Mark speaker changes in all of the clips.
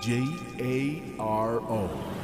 Speaker 1: J A R O.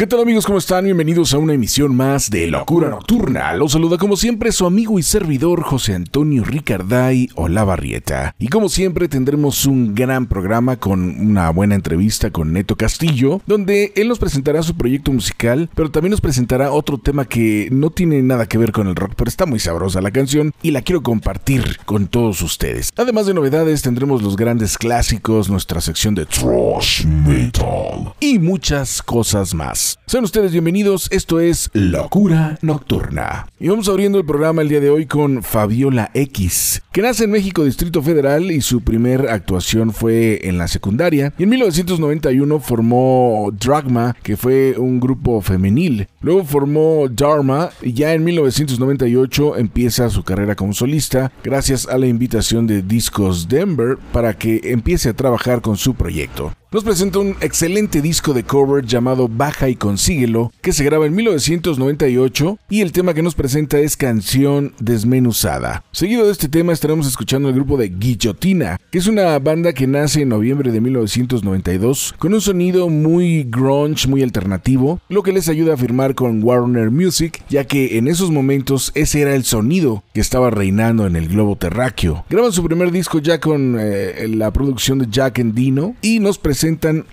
Speaker 1: ¿Qué tal amigos? ¿Cómo están? Bienvenidos a una emisión más de Locura Nocturna. Los saluda como siempre su amigo y servidor José Antonio Ricarday Olavarrieta. Y como siempre tendremos un gran programa con una buena entrevista con Neto Castillo, donde él nos presentará su proyecto musical, pero también nos presentará otro tema que no tiene nada que ver con el rock, pero está muy sabrosa la canción y la quiero compartir con todos ustedes. Además de novedades tendremos los grandes clásicos, nuestra sección de Thrash Metal y muchas cosas más. Sean ustedes bienvenidos, esto es Locura Nocturna. Y vamos abriendo el programa el día de hoy con Fabiola X, que nace en México Distrito Federal y su primer actuación fue en la secundaria. Y en 1991 formó Dragma, que fue un grupo femenil. Luego formó Dharma y ya en 1998 empieza su carrera como solista gracias a la invitación de Discos Denver para que empiece a trabajar con su proyecto. Nos presenta un excelente disco de cover llamado Baja y Consíguelo, que se graba en 1998 y el tema que nos presenta es Canción Desmenuzada. Seguido de este tema estaremos escuchando el grupo de Guillotina, que es una banda que nace en noviembre de 1992 con un sonido muy grunge, muy alternativo, lo que les ayuda a firmar con Warner Music, ya que en esos momentos ese era el sonido que estaba reinando en el globo terráqueo. Graban su primer disco ya con eh, la producción de Jack Endino y nos presentan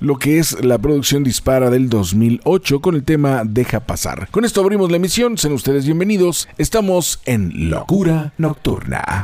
Speaker 1: lo que es la producción Dispara del 2008 con el tema Deja pasar. Con esto abrimos la emisión, sean ustedes bienvenidos, estamos en Locura Nocturna.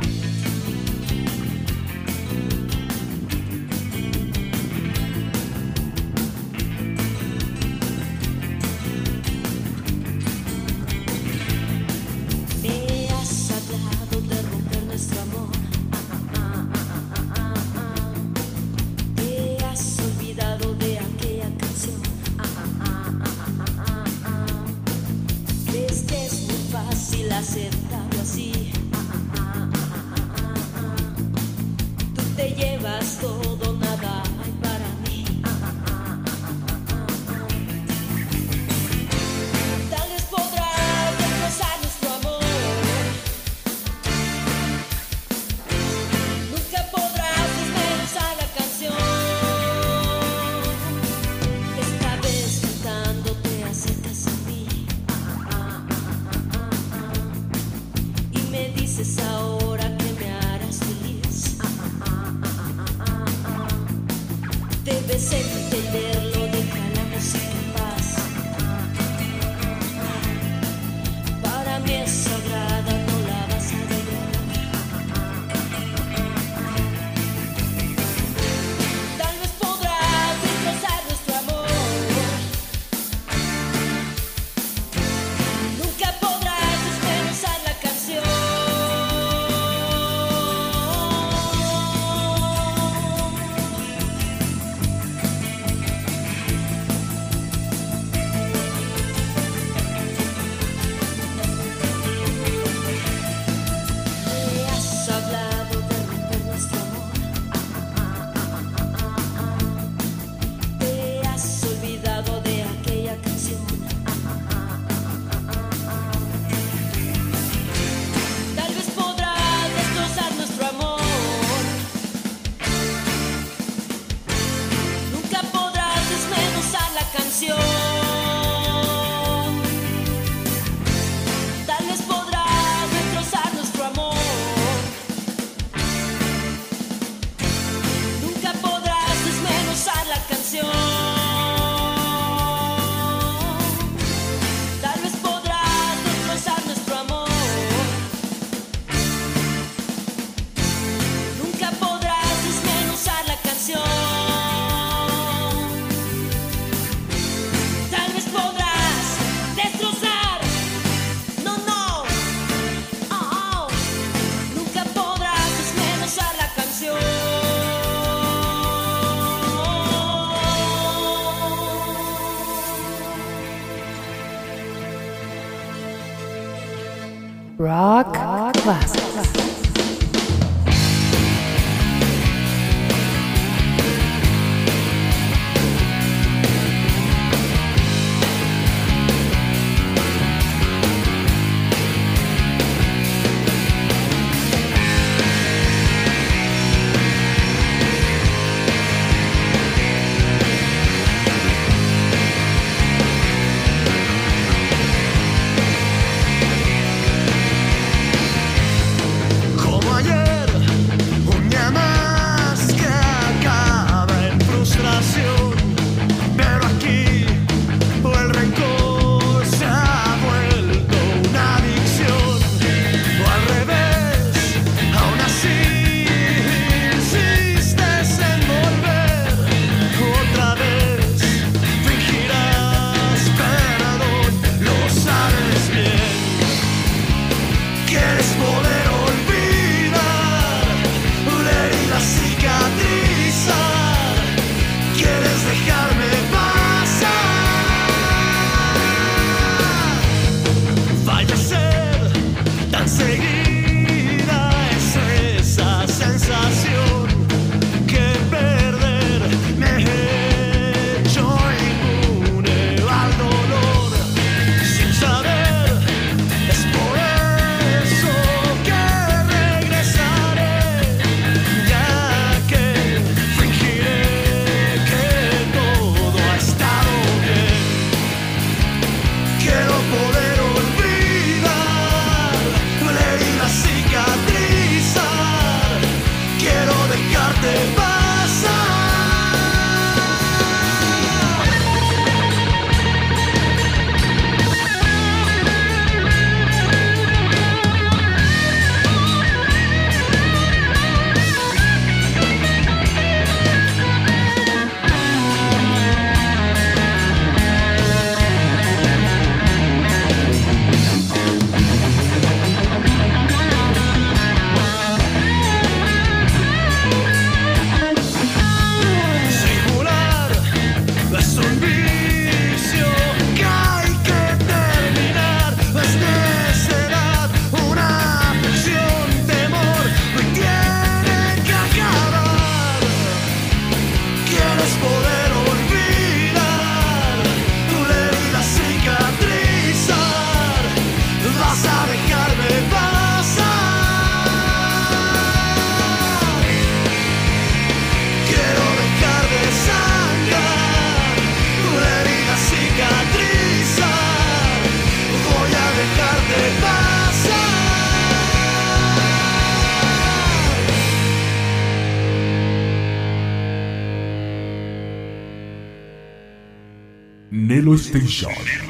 Speaker 1: Nelo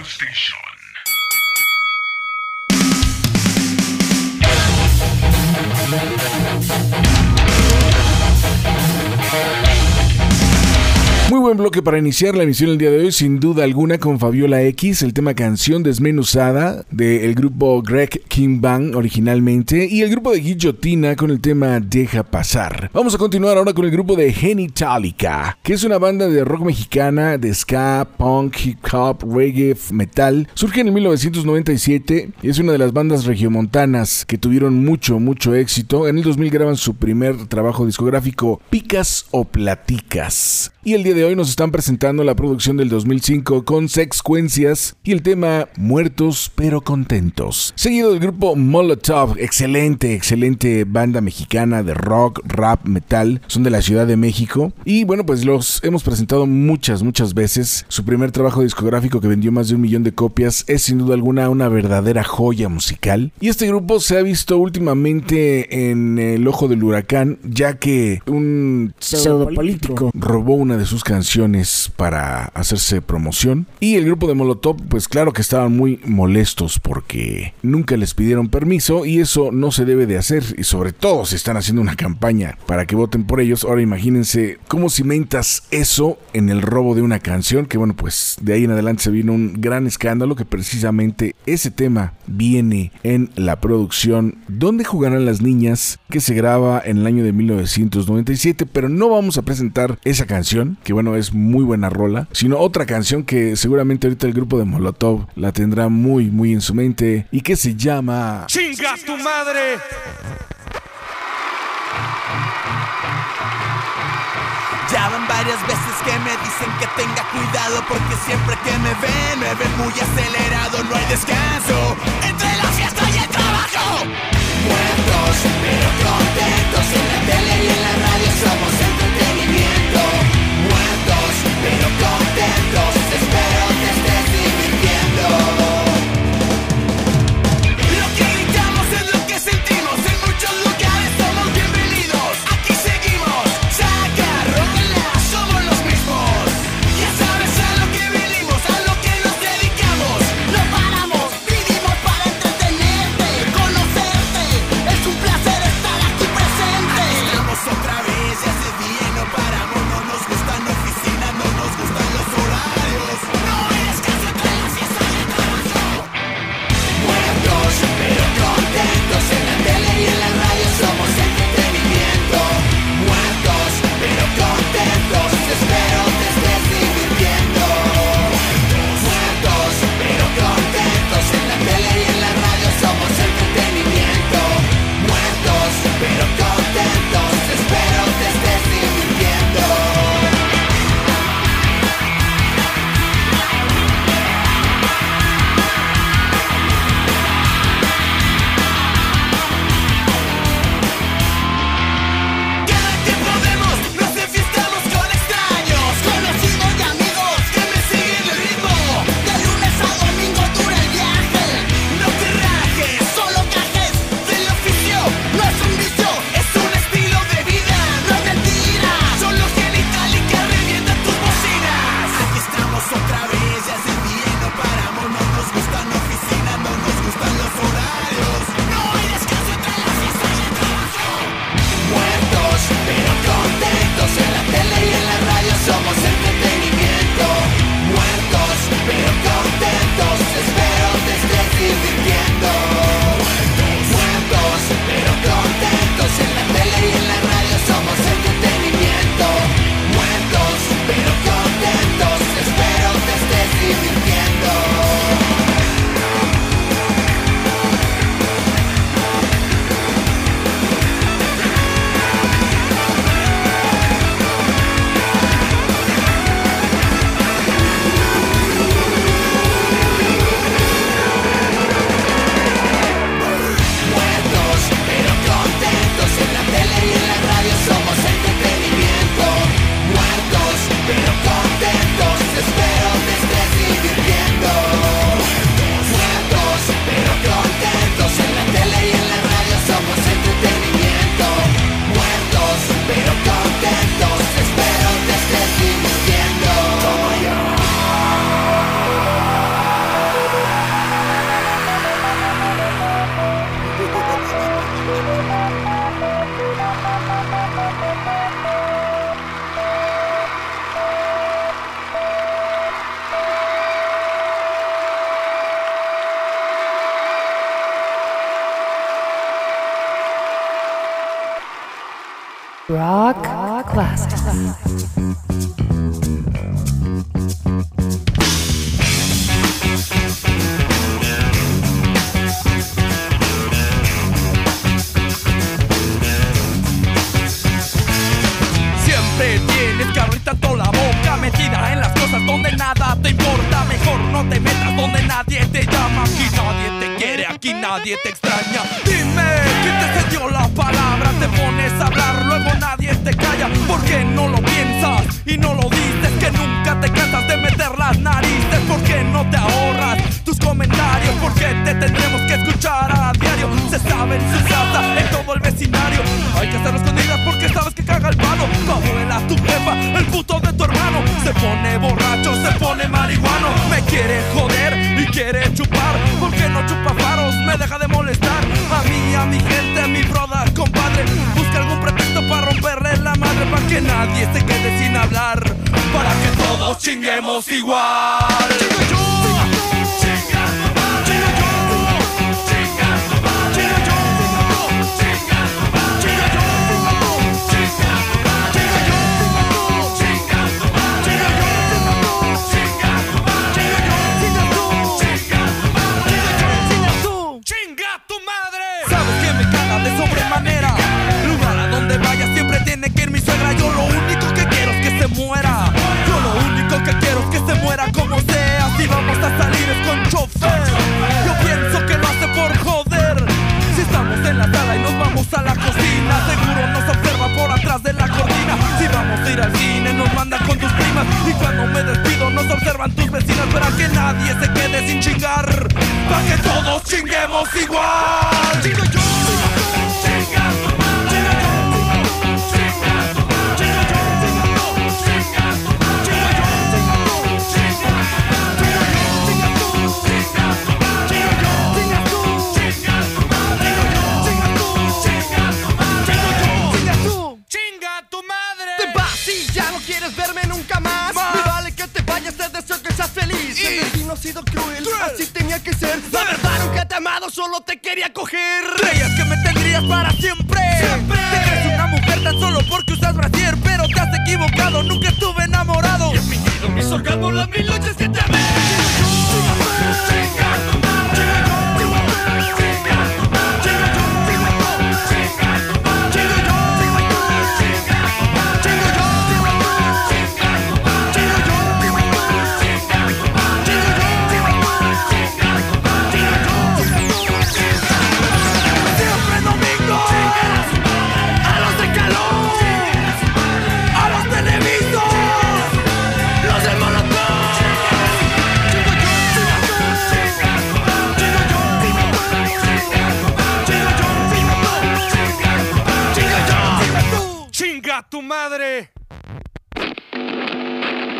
Speaker 1: Para iniciar la emisión el día de hoy, sin duda alguna, con Fabiola X, el tema Canción Desmenuzada del grupo Greg King Bang originalmente y el grupo de Guillotina con el tema Deja Pasar. Vamos a continuar ahora con el grupo de Genitalica, que es una banda de rock mexicana de ska, punk, hip hop, reggae, metal. Surge en 1997 y es una de las bandas regiomontanas que tuvieron mucho, mucho éxito. En el 2000 graban su primer trabajo discográfico, Picas o Platicas. Y el día de hoy nos están presentando la producción del 2005 con Sexcuencias y el tema Muertos pero Contentos. Seguido del grupo Molotov, excelente, excelente banda mexicana de rock, rap, metal, son de la Ciudad de México. Y bueno, pues los hemos presentado muchas, muchas veces. Su primer trabajo discográfico que vendió más de un millón de copias es sin duda alguna una verdadera joya musical. Y este grupo se ha visto últimamente en el ojo del huracán, ya que un
Speaker 2: pseudopolítico
Speaker 1: robó una de sus canciones para hacerse promoción. Y el grupo de Molotov, pues claro que estaban muy molestos porque nunca les pidieron permiso y eso no se debe de hacer. Y sobre todo si están haciendo una campaña para que voten por ellos. Ahora imagínense cómo cimentas eso en el robo de una canción. Que bueno, pues de ahí en adelante se vino un gran escándalo que precisamente ese tema viene en la producción ¿Dónde jugarán las niñas? que se graba en el año de 1997. Pero no vamos a presentar esa canción, que bueno, es es muy buena rola, sino otra canción que seguramente ahorita el grupo de Molotov la tendrá muy, muy en su mente y que se llama...
Speaker 3: ¡Chinga tu madre!
Speaker 2: Ya van varias veces que me dicen que tenga cuidado porque siempre que me ven, me ven muy acelerado, no hay descanso entre la fiesta y el trabajo. Muertos, pero contentos en la tele y en la tienes que tanto la boca Metida en las cosas donde nada te importa Mejor no te metas donde nadie te llama Aquí nadie te quiere, aquí nadie te extraña Dime, ¿quién te cedió la palabra? Te pones a hablar, luego nadie te calla ¿Por qué no lo piensas y no lo dices? Que nunca te cansas de meter las narices ¿Por qué no te ahorras tus comentarios? ¿Por qué te tendremos que escuchar a diario? Se sabe en su casa, en todo el vecindario Hay que hacerlo escondidas porque caga el palo. Tu abuela, tu jefa, el puto de tu hermano. Se pone borracho, se pone marihuano. Me quiere joder y quiere chupar. ¿Por qué no chupa faros? Me deja de molestar. A mí, a mi gente, a mi broda, compadre. Busca algún pretexto para romperle la madre Para que nadie se quede sin hablar. Para que todos chinguemos igual si vamos a salir es con chofer. Yo pienso que lo hace por joder. Si estamos en la sala y nos vamos a la cocina, seguro
Speaker 3: nos observa por atrás
Speaker 2: de
Speaker 4: la cortina. Si vamos a ir al cine, nos mandan con tus primas. Y cuando
Speaker 3: me despido, nos observan tus vecinas para que nadie se
Speaker 2: quede
Speaker 3: sin chingar. Para que todos chinguemos igual. Chingo yo. Sido cruel, así tenía que ser. La verdad nunca te amado, solo te quería coger.
Speaker 2: Creías que me tendrías para siempre.
Speaker 3: Siempre.
Speaker 2: Te crees una mujer tan solo porque usas brasier, pero te has equivocado. Nunca estuve enamorado.
Speaker 3: He fingido mis orgasmos las mil noches que te amé.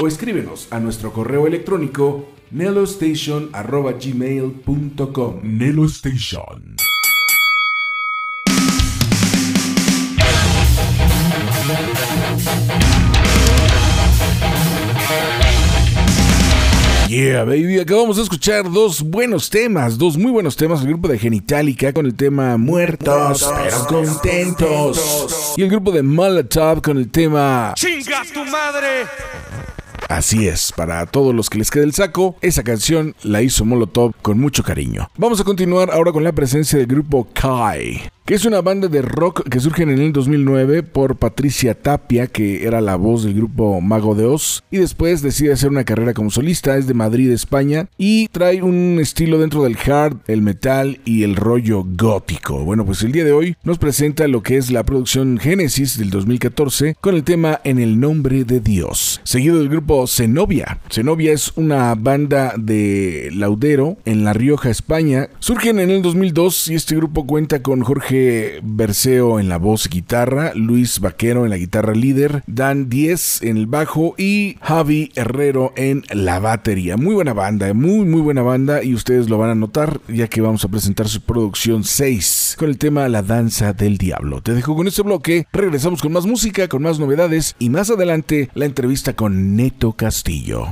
Speaker 1: O escríbenos a nuestro correo electrónico nelostation.gmail.com Nelo Station. Yeah, baby, acabamos de escuchar dos buenos temas, dos muy buenos temas. El grupo de Genitalica con el tema Muertos, pero contentos. Y el grupo de Molotov con el tema
Speaker 2: Chinga tu madre.
Speaker 1: Así es, para todos los que les quede el saco, esa canción la hizo Molotov con mucho cariño. Vamos a continuar ahora con la presencia del grupo Kai, que es una banda de rock que surge en el 2009 por Patricia Tapia, que era la voz del grupo Mago de Oz, y después decide hacer una carrera como solista, es de Madrid, España, y trae un estilo dentro del hard, el metal y el rollo gótico. Bueno, pues el día de hoy nos presenta lo que es la producción Génesis del 2014 con el tema En el nombre de Dios, seguido del grupo Zenobia. Zenobia es una banda de Laudero en La Rioja, España. Surgen en el 2002 y este grupo cuenta con Jorge Berceo en la voz guitarra, Luis Vaquero en la guitarra líder, Dan Diez en el bajo y Javi Herrero en la batería. Muy buena banda, muy muy buena banda y ustedes lo van a notar ya que vamos a presentar su producción 6 con el tema La danza del diablo. Te dejo con este bloque, regresamos con más música, con más novedades y más adelante la entrevista con Neto Castillo.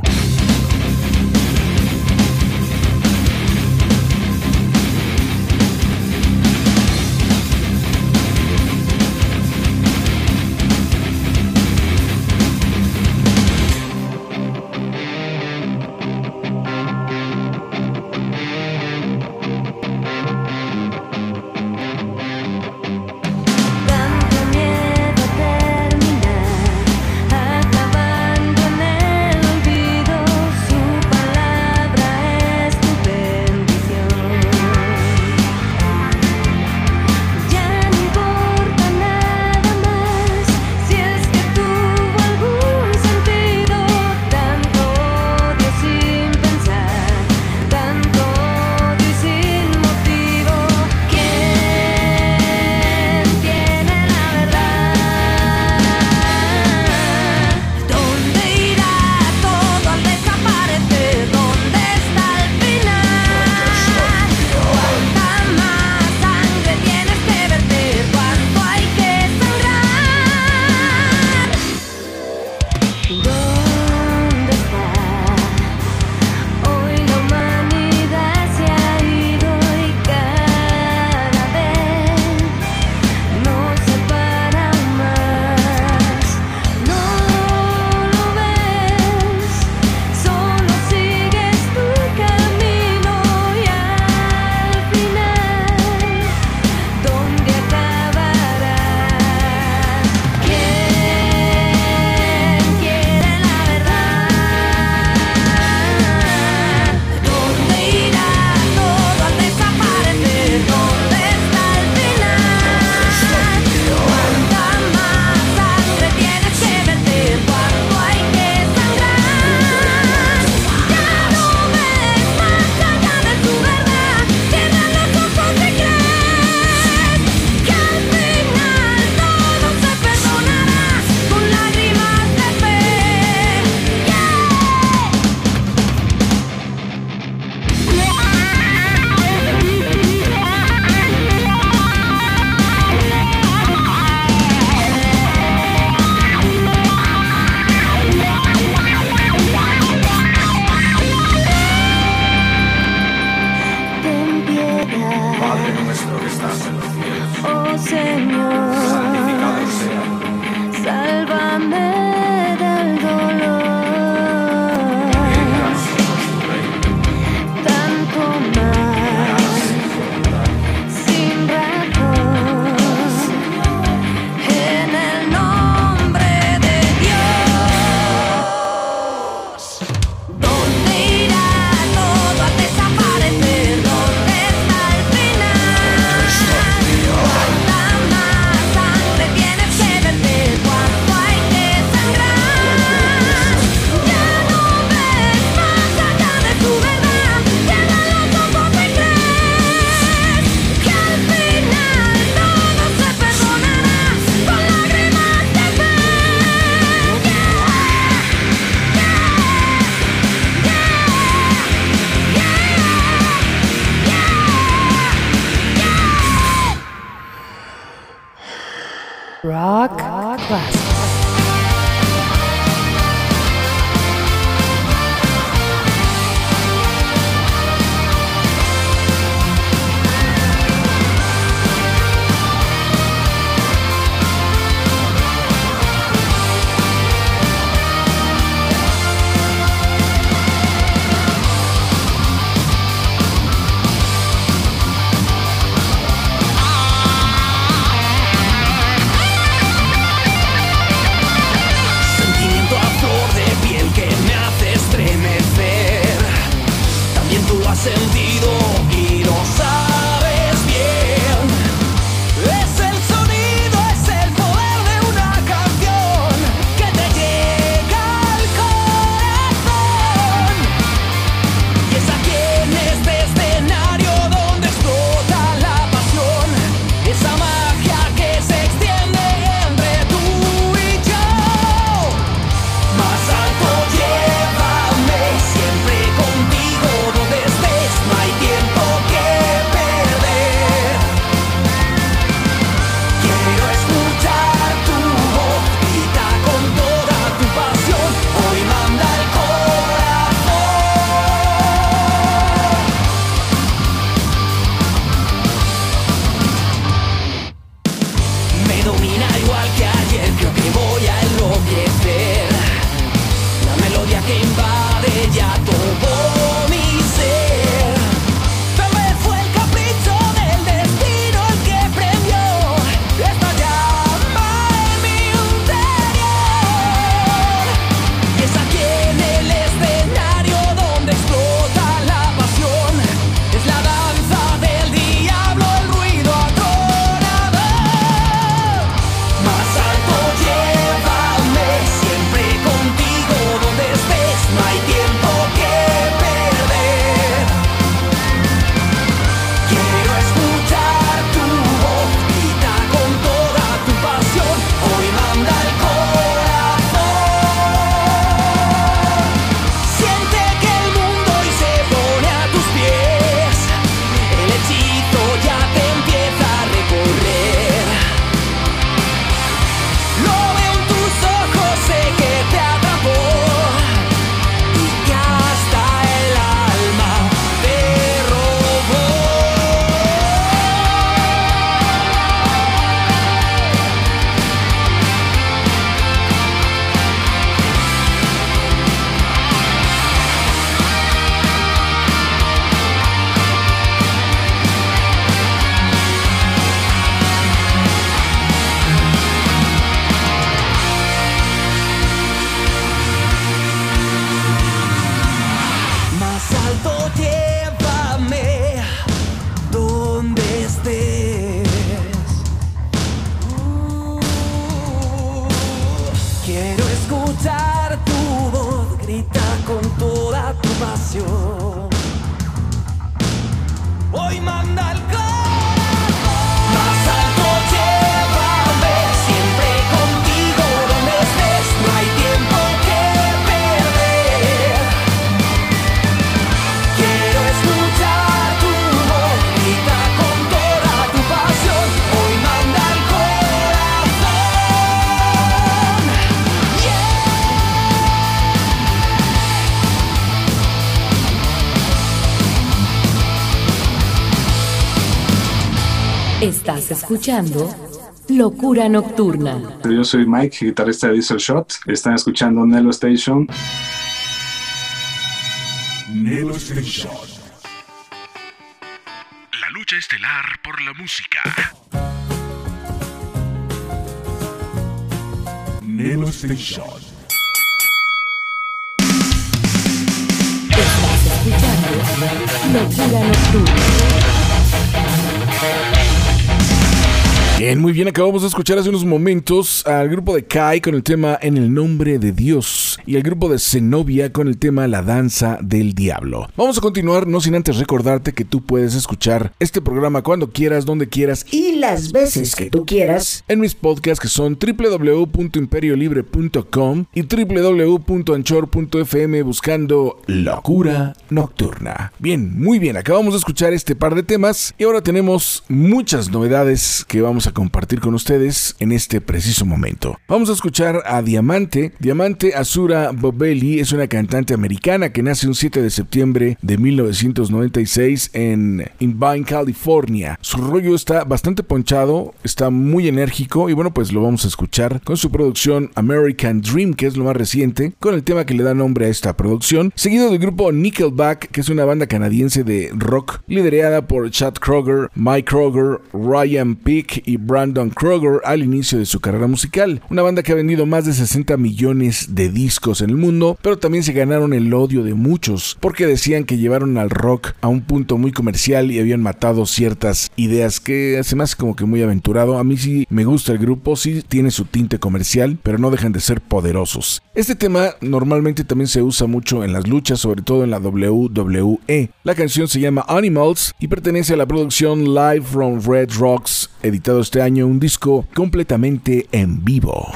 Speaker 5: Escuchando Locura Nocturna.
Speaker 6: Yo soy Mike, guitarrista de Diesel Shot. Están escuchando Nelo Station.
Speaker 1: Nelo Station. La lucha estelar por la música. Nelo Station.
Speaker 5: Estás escuchando Locura Nocturna.
Speaker 1: Bien, muy bien, acabamos de escuchar hace unos momentos al grupo de Kai con el tema En el nombre de Dios y al grupo de Zenobia con el tema La danza del diablo. Vamos a continuar, no sin antes recordarte que tú puedes escuchar este programa cuando quieras, donde quieras
Speaker 7: y las veces que tú quieras.
Speaker 1: en mis podcasts que son www.imperiolibre.com y www.anchor.fm buscando Locura Nocturna. Bien, muy bien, acabamos de escuchar este par de temas y ahora tenemos muchas novedades que vamos a compartir con ustedes en este preciso momento. Vamos a escuchar a Diamante. Diamante Azura Bobelli es una cantante americana que nace un 7 de septiembre de 1996 en Irvine, California. Su rollo está bastante ponchado, está muy enérgico y bueno, pues lo vamos a escuchar con su producción American Dream, que es lo más reciente, con el tema que le da nombre a esta producción, seguido del grupo Nickelback, que es una banda canadiense de rock liderada por Chad Kroger, Mike Kroger, Ryan Peake y Brandon Kroger al inicio de su carrera musical. Una banda que ha vendido más de 60 millones de discos en el mundo, pero también se ganaron el odio de muchos porque decían que llevaron al rock a un punto muy comercial y habían matado ciertas ideas que se me hace como que muy aventurado. A mí sí me gusta el grupo, sí tiene su tinte comercial, pero no dejan de ser poderosos. Este tema normalmente también se usa mucho en las luchas, sobre todo en la WWE. La canción se llama Animals y pertenece a la producción Live from Red Rocks, editado este año un disco completamente en vivo.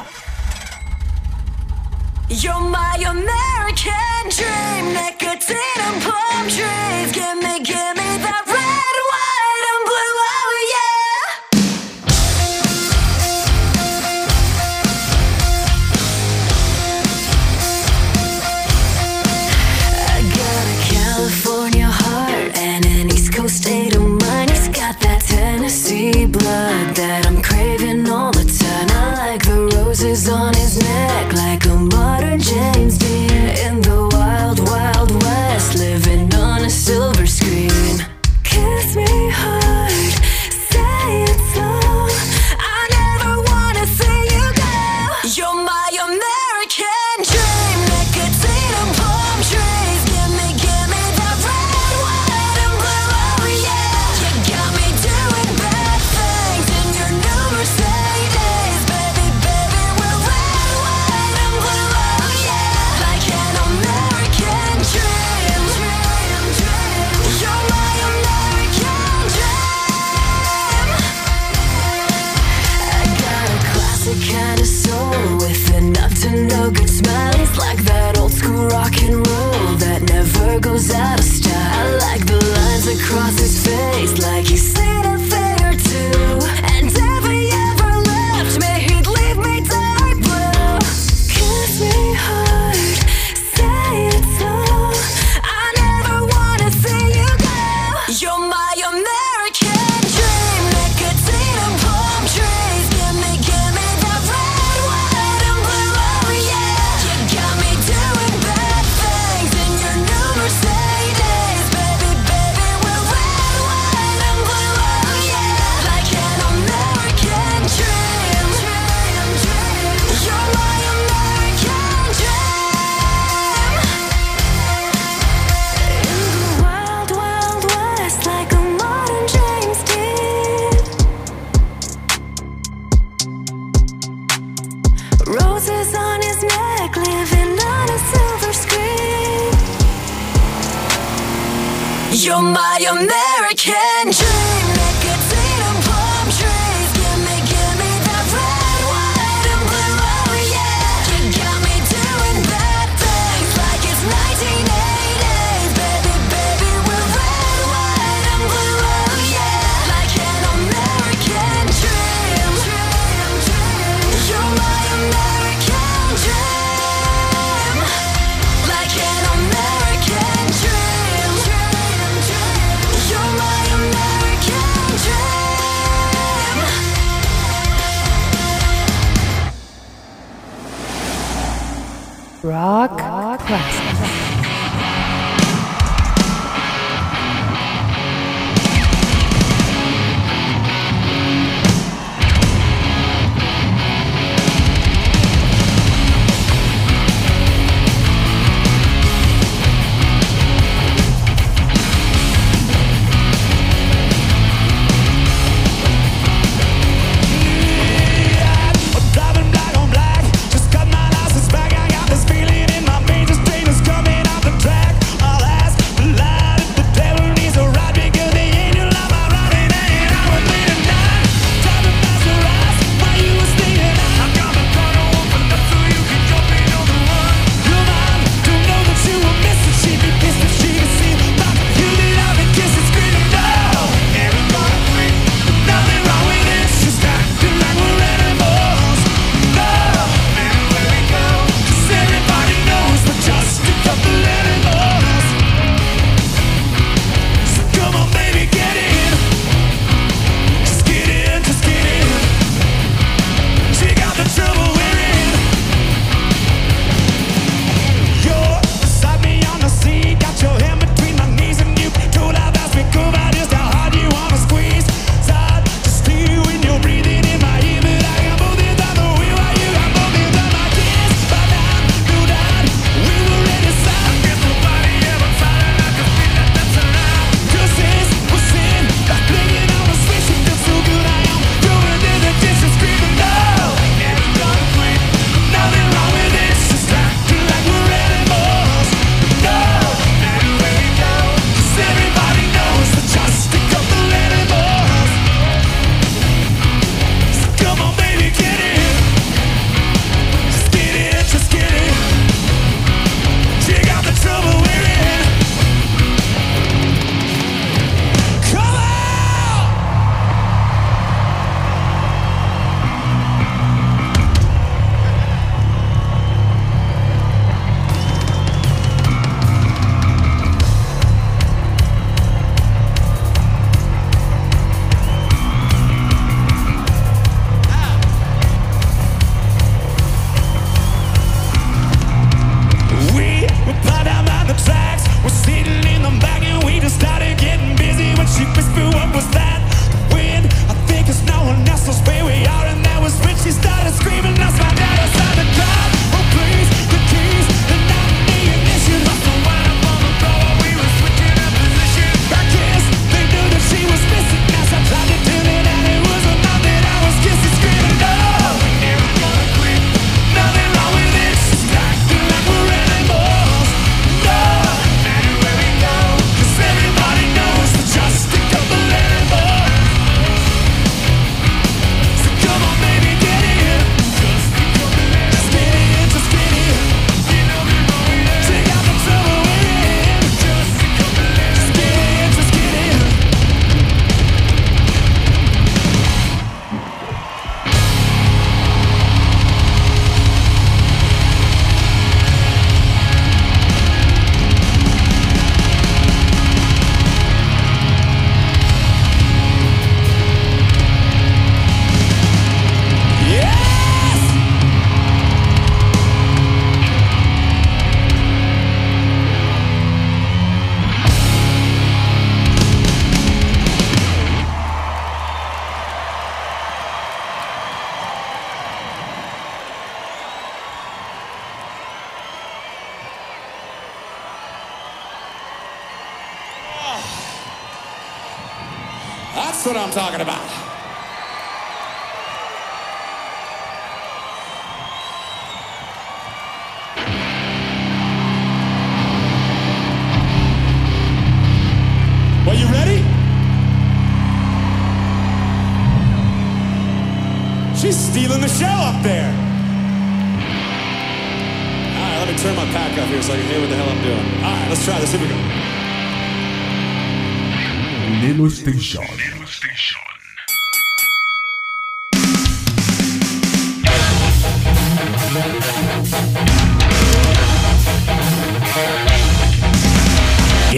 Speaker 1: Nelo Station.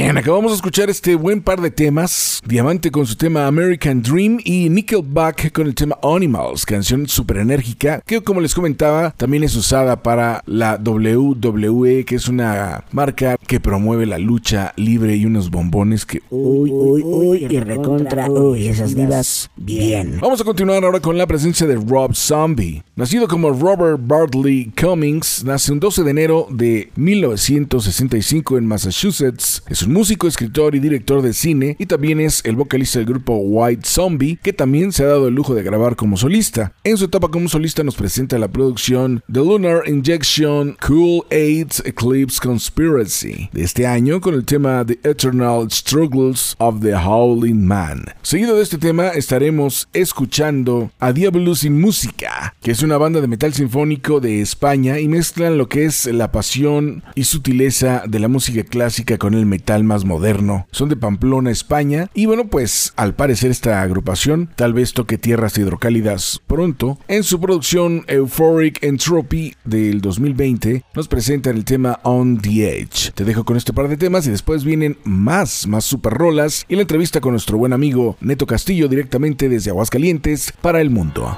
Speaker 1: Bien, acabamos de escuchar este buen par de temas. Diamante con su tema American Dream y Nickelback con el tema Animals, canción súper enérgica que como les comentaba también es usada para la WWE, que es una marca que promueve la lucha libre y unos bombones que...
Speaker 7: Uy, uy, uy, y recontra, uy, esas divas, bien.
Speaker 1: Vamos a continuar ahora con la presencia de Rob Zombie. Nacido como Robert Bartley Cummings, nace un 12 de enero de 1965 en Massachusetts. Es un músico, escritor y director de cine y también es el vocalista del grupo White Zombie, que también se ha dado el lujo de grabar como solista. En su etapa como solista nos presenta la producción The Lunar Injection Cool AIDS Eclipse Conspiracy de este año con el tema The Eternal Struggles of the Howling Man. Seguido de este tema estaremos escuchando a Diablo sin Música, que es una banda de metal sinfónico de España y mezclan lo que es la pasión y sutileza de la música clásica con el metal más moderno. Son de Pamplona, España y bueno pues al parecer esta agrupación tal vez toque tierras hidrocálidas pronto. En su producción Euphoric Entropy del 2020 nos presentan el tema On the Edge. Te dejo con este par de temas y después vienen más, más super rolas y la entrevista con nuestro buen amigo Neto Castillo directamente desde Aguascalientes para el mundo.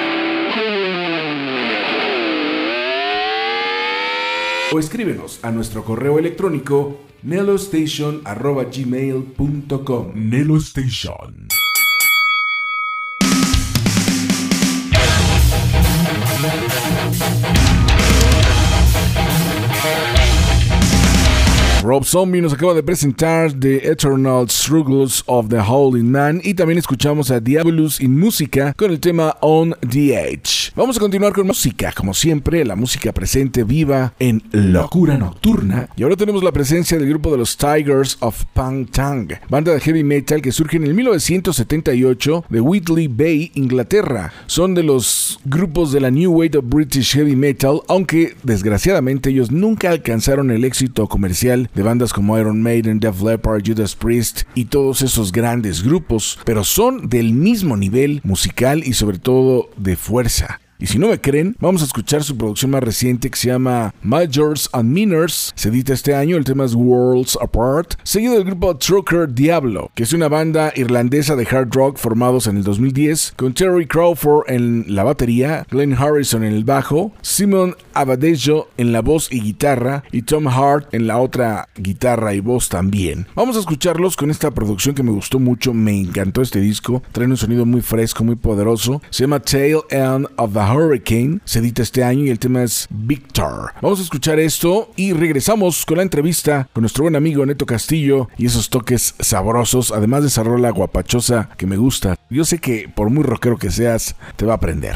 Speaker 1: O escríbenos a nuestro correo electrónico nelostation.gmail.com Nelo Rob Zombie nos acaba de presentar The Eternal Struggles of the Holy Man y también escuchamos a Diabolus in Música con el tema On the Edge. Vamos a continuar con música, como siempre, la música presente viva en Locura Nocturna. Y ahora tenemos la presencia del grupo de los Tigers of Pang Tang, banda de heavy metal que surge en el 1978 de Whitley Bay, Inglaterra. Son de los grupos de la New Wave of British Heavy Metal, aunque desgraciadamente ellos nunca alcanzaron el éxito comercial bandas como Iron Maiden, Def Leppard, Judas Priest y todos esos grandes grupos, pero son del mismo nivel musical y sobre todo de fuerza. Y si no me creen, vamos a escuchar su producción más reciente que se llama Majors and Minors. Se edita este año, el tema es Worlds Apart, seguido del grupo Trucker Diablo, que es una banda irlandesa de hard rock formados en el 2010, con Terry Crawford en la batería, Glenn Harrison en el bajo, Simon Abadejo en la voz y guitarra y Tom Hart en la otra guitarra y voz también. Vamos a escucharlos con esta producción que me gustó mucho, me encantó este disco, trae un sonido muy fresco, muy poderoso, se llama Tail End of the Hurricane. Se edita este año y el tema es Victor. Vamos a escuchar esto y regresamos con la entrevista con nuestro buen amigo Neto Castillo y esos toques sabrosos, además de esa rola guapachosa que me gusta. Yo sé que por muy rockero que seas, te va a aprender.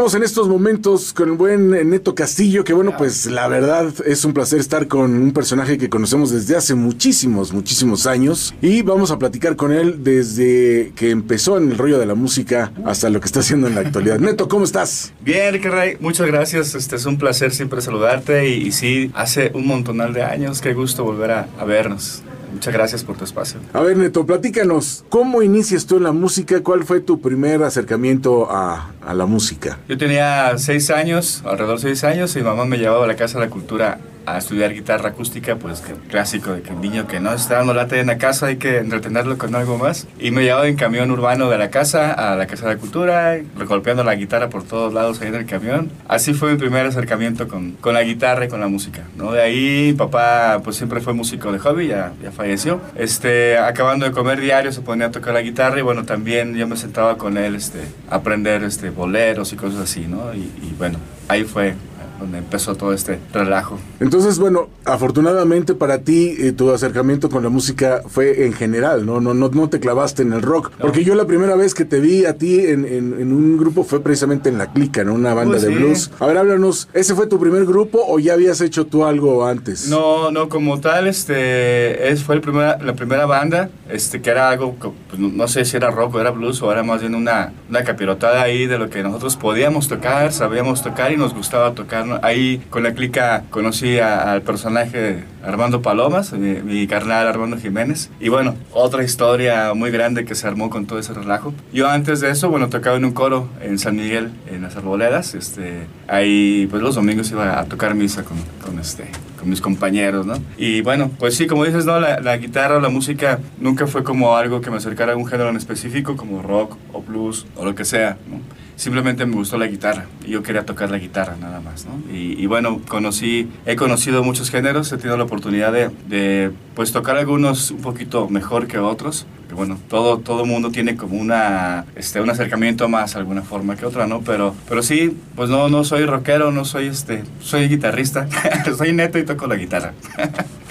Speaker 1: Estamos en estos momentos con el buen Neto Castillo, que bueno, pues la verdad es un placer estar con un personaje que conocemos desde hace muchísimos, muchísimos años. Y vamos a platicar con él desde que empezó en el rollo de la música hasta lo que está haciendo en la actualidad. Neto, ¿cómo estás?
Speaker 8: Bien, Ray, muchas gracias. Este es un placer siempre saludarte y, y sí, hace un montonal de años, qué gusto volver a, a vernos. Muchas gracias por tu espacio.
Speaker 1: A ver, Neto, platícanos, ¿cómo inicias tú en la música? ¿Cuál fue tu primer acercamiento a, a la música?
Speaker 8: Yo tenía seis años, alrededor de seis años, y mi mamá me llevaba a la Casa de la Cultura a estudiar guitarra acústica, pues clásico de que el niño que no está dando lata en la casa hay que entretenerlo con algo más. Y me llevaba en camión urbano de la casa a la Casa de Cultura, recolpeando la guitarra por todos lados ahí en el camión. Así fue mi primer acercamiento con, con la guitarra y con la música. ¿no? De ahí papá pues siempre fue músico de hobby, ya, ya falleció. Este, acabando de comer diario se ponía a tocar la guitarra y bueno, también yo me sentaba con él este, a aprender este, boleros y cosas así, ¿no? Y, y bueno, ahí fue donde empezó todo este relajo.
Speaker 1: Entonces, bueno, afortunadamente para ti eh, tu acercamiento con la música fue en general, ¿no? No, no, no te clavaste en el rock. Porque yo la primera vez que te vi a ti en, en- en un grupo fue precisamente en La Clica, ¿no? Una banda
Speaker 8: Uy,
Speaker 1: de
Speaker 8: sí.
Speaker 1: blues. A ver, háblanos, ¿ese fue tu primer grupo o ya habías hecho tú algo antes?
Speaker 8: No, no, como tal, este, es, fue el primera, la primera banda, este, que era algo, pues, no, no sé si era rock o era blues o era más bien una, una capirotada ahí de lo que nosotros podíamos tocar, sabíamos tocar y nos gustaba tocar. Ahí con la clica conocí al personaje Armando Palomas, mi, mi carnal Armando Jiménez. Y bueno, otra historia muy grande que se armó con todo ese relajo. Yo antes de eso, bueno, tocaba en un coro en San Miguel, en las Arboledas. Este, ahí, pues los domingos iba a tocar misa con, con este, con mis compañeros, ¿no? Y bueno, pues sí, como dices, ¿no? La, la guitarra o la música nunca fue como algo que me acercara a un género en específico, como rock o blues o lo que sea, ¿no? Simplemente me gustó la guitarra yo quería tocar la guitarra nada más. Y, bueno, conocí, he conocido muchos géneros, he tenido la oportunidad de, de, pues tocar algunos un poquito mejor que otros, que bueno, todo, todo mundo tiene como una, este, un acercamiento más alguna forma que otra, ¿no? Pero, pero sí, pues no, no soy rockero, no soy, este, soy guitarrista, soy neto y toco la guitarra.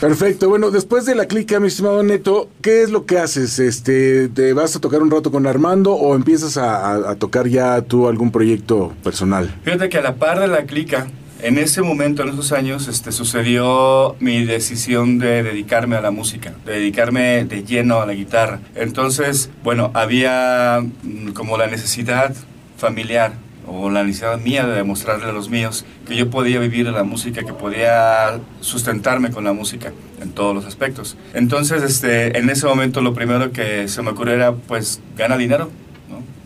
Speaker 1: Perfecto. Bueno, después de la clica, mi estimado Neto, ¿qué es lo que haces? Este, ¿Te vas a tocar un rato con Armando o empiezas a, tocar ya tú algún proyecto personal?
Speaker 8: Fíjate que a la par de la clica, en ese momento, en esos años, este, sucedió mi decisión de dedicarme a la música, de dedicarme de lleno a la guitarra. Entonces, bueno, había mm, como la necesidad familiar o la necesidad mía de demostrarle a los míos que yo podía vivir de la música, que podía sustentarme con la música en todos los aspectos. Entonces, este, en ese momento lo primero que se me ocurrió era, pues, gana dinero.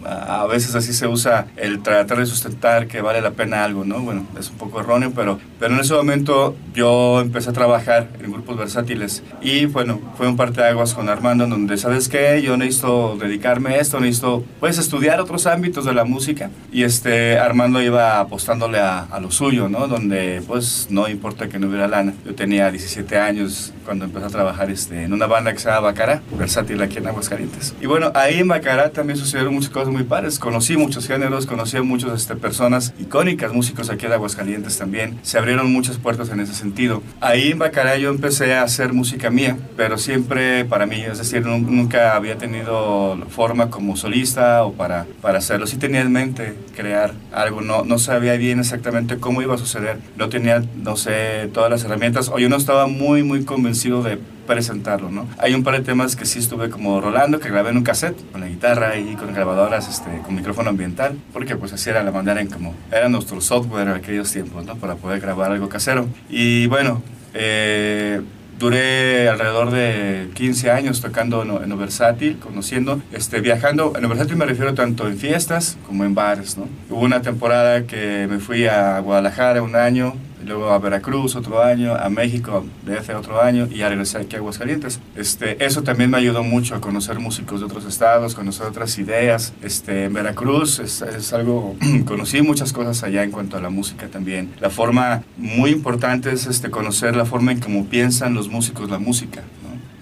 Speaker 8: A veces así se usa el tratar de sustentar que vale la pena algo, ¿no? Bueno, es un poco erróneo, pero, pero en ese momento yo empecé a trabajar en grupos versátiles y bueno, fue un parteaguas con Armando en donde, ¿sabes qué? Yo necesito dedicarme a esto, necesito, pues, estudiar otros ámbitos de la música y este, Armando iba apostándole a, a lo suyo, ¿no? Donde, pues, no importa que no hubiera lana. Yo tenía 17 años cuando empecé a trabajar este, en una banda que se llama Bacara, versátil aquí en Aguascalientes. Y bueno, ahí en Bacara también sucedieron muchas cosas muy padres. Conocí muchos géneros, conocí a muchas este, personas icónicas, músicos aquí en Aguascalientes también. Se abrieron muchas puertas en ese sentido. Ahí en Bacara yo empecé a hacer música mía, pero siempre para mí, es decir, nu- nunca había tenido forma como solista o para, para hacerlo. Sí tenía en mente crear algo, no, no sabía bien exactamente cómo iba a suceder. No tenía, no sé, todas las herramientas, o yo no estaba muy, muy convencido de presentarlo, ¿no? Hay un par de temas que sí estuve como rolando, que grabé en un cassette, con la guitarra y con grabadoras, este, con micrófono ambiental, porque pues así era la manera en como era nuestro software en aquellos tiempos, ¿no? Para poder grabar algo casero. Y bueno, eh, Duré alrededor de 15 años tocando en, en versátil, conociendo, este, viajando. En versátil me refiero tanto en fiestas como en bares, ¿no? Hubo una temporada que me fui a Guadalajara un año, luego a Veracruz otro año, a México DF otro año y ya regresé aquí a Aguascalientes. Este, eso también me ayudó mucho a conocer músicos de otros estados, conocer otras ideas. Este, en Veracruz es, es algo, conocí muchas cosas allá en cuanto a la música también. La forma muy importante es este, conocer la forma en cómo piensan los músicos la música.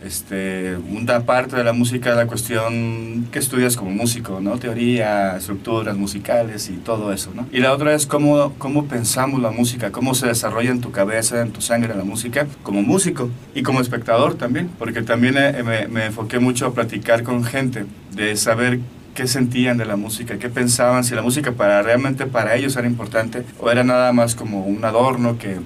Speaker 8: Este, una parte de la música es la cuestión que estudias como músico, ¿no? Teoría, estructuras musicales y todo eso, ¿no? Y la otra es cómo, cómo pensamos la música, cómo se desarrolla en tu cabeza, en tu sangre la música, como músico y como espectador también, porque también eh, me, me enfoqué mucho a platicar con gente, de saber qué sentían de la música, qué pensaban, si la música para realmente para ellos era importante o era nada más como un adorno que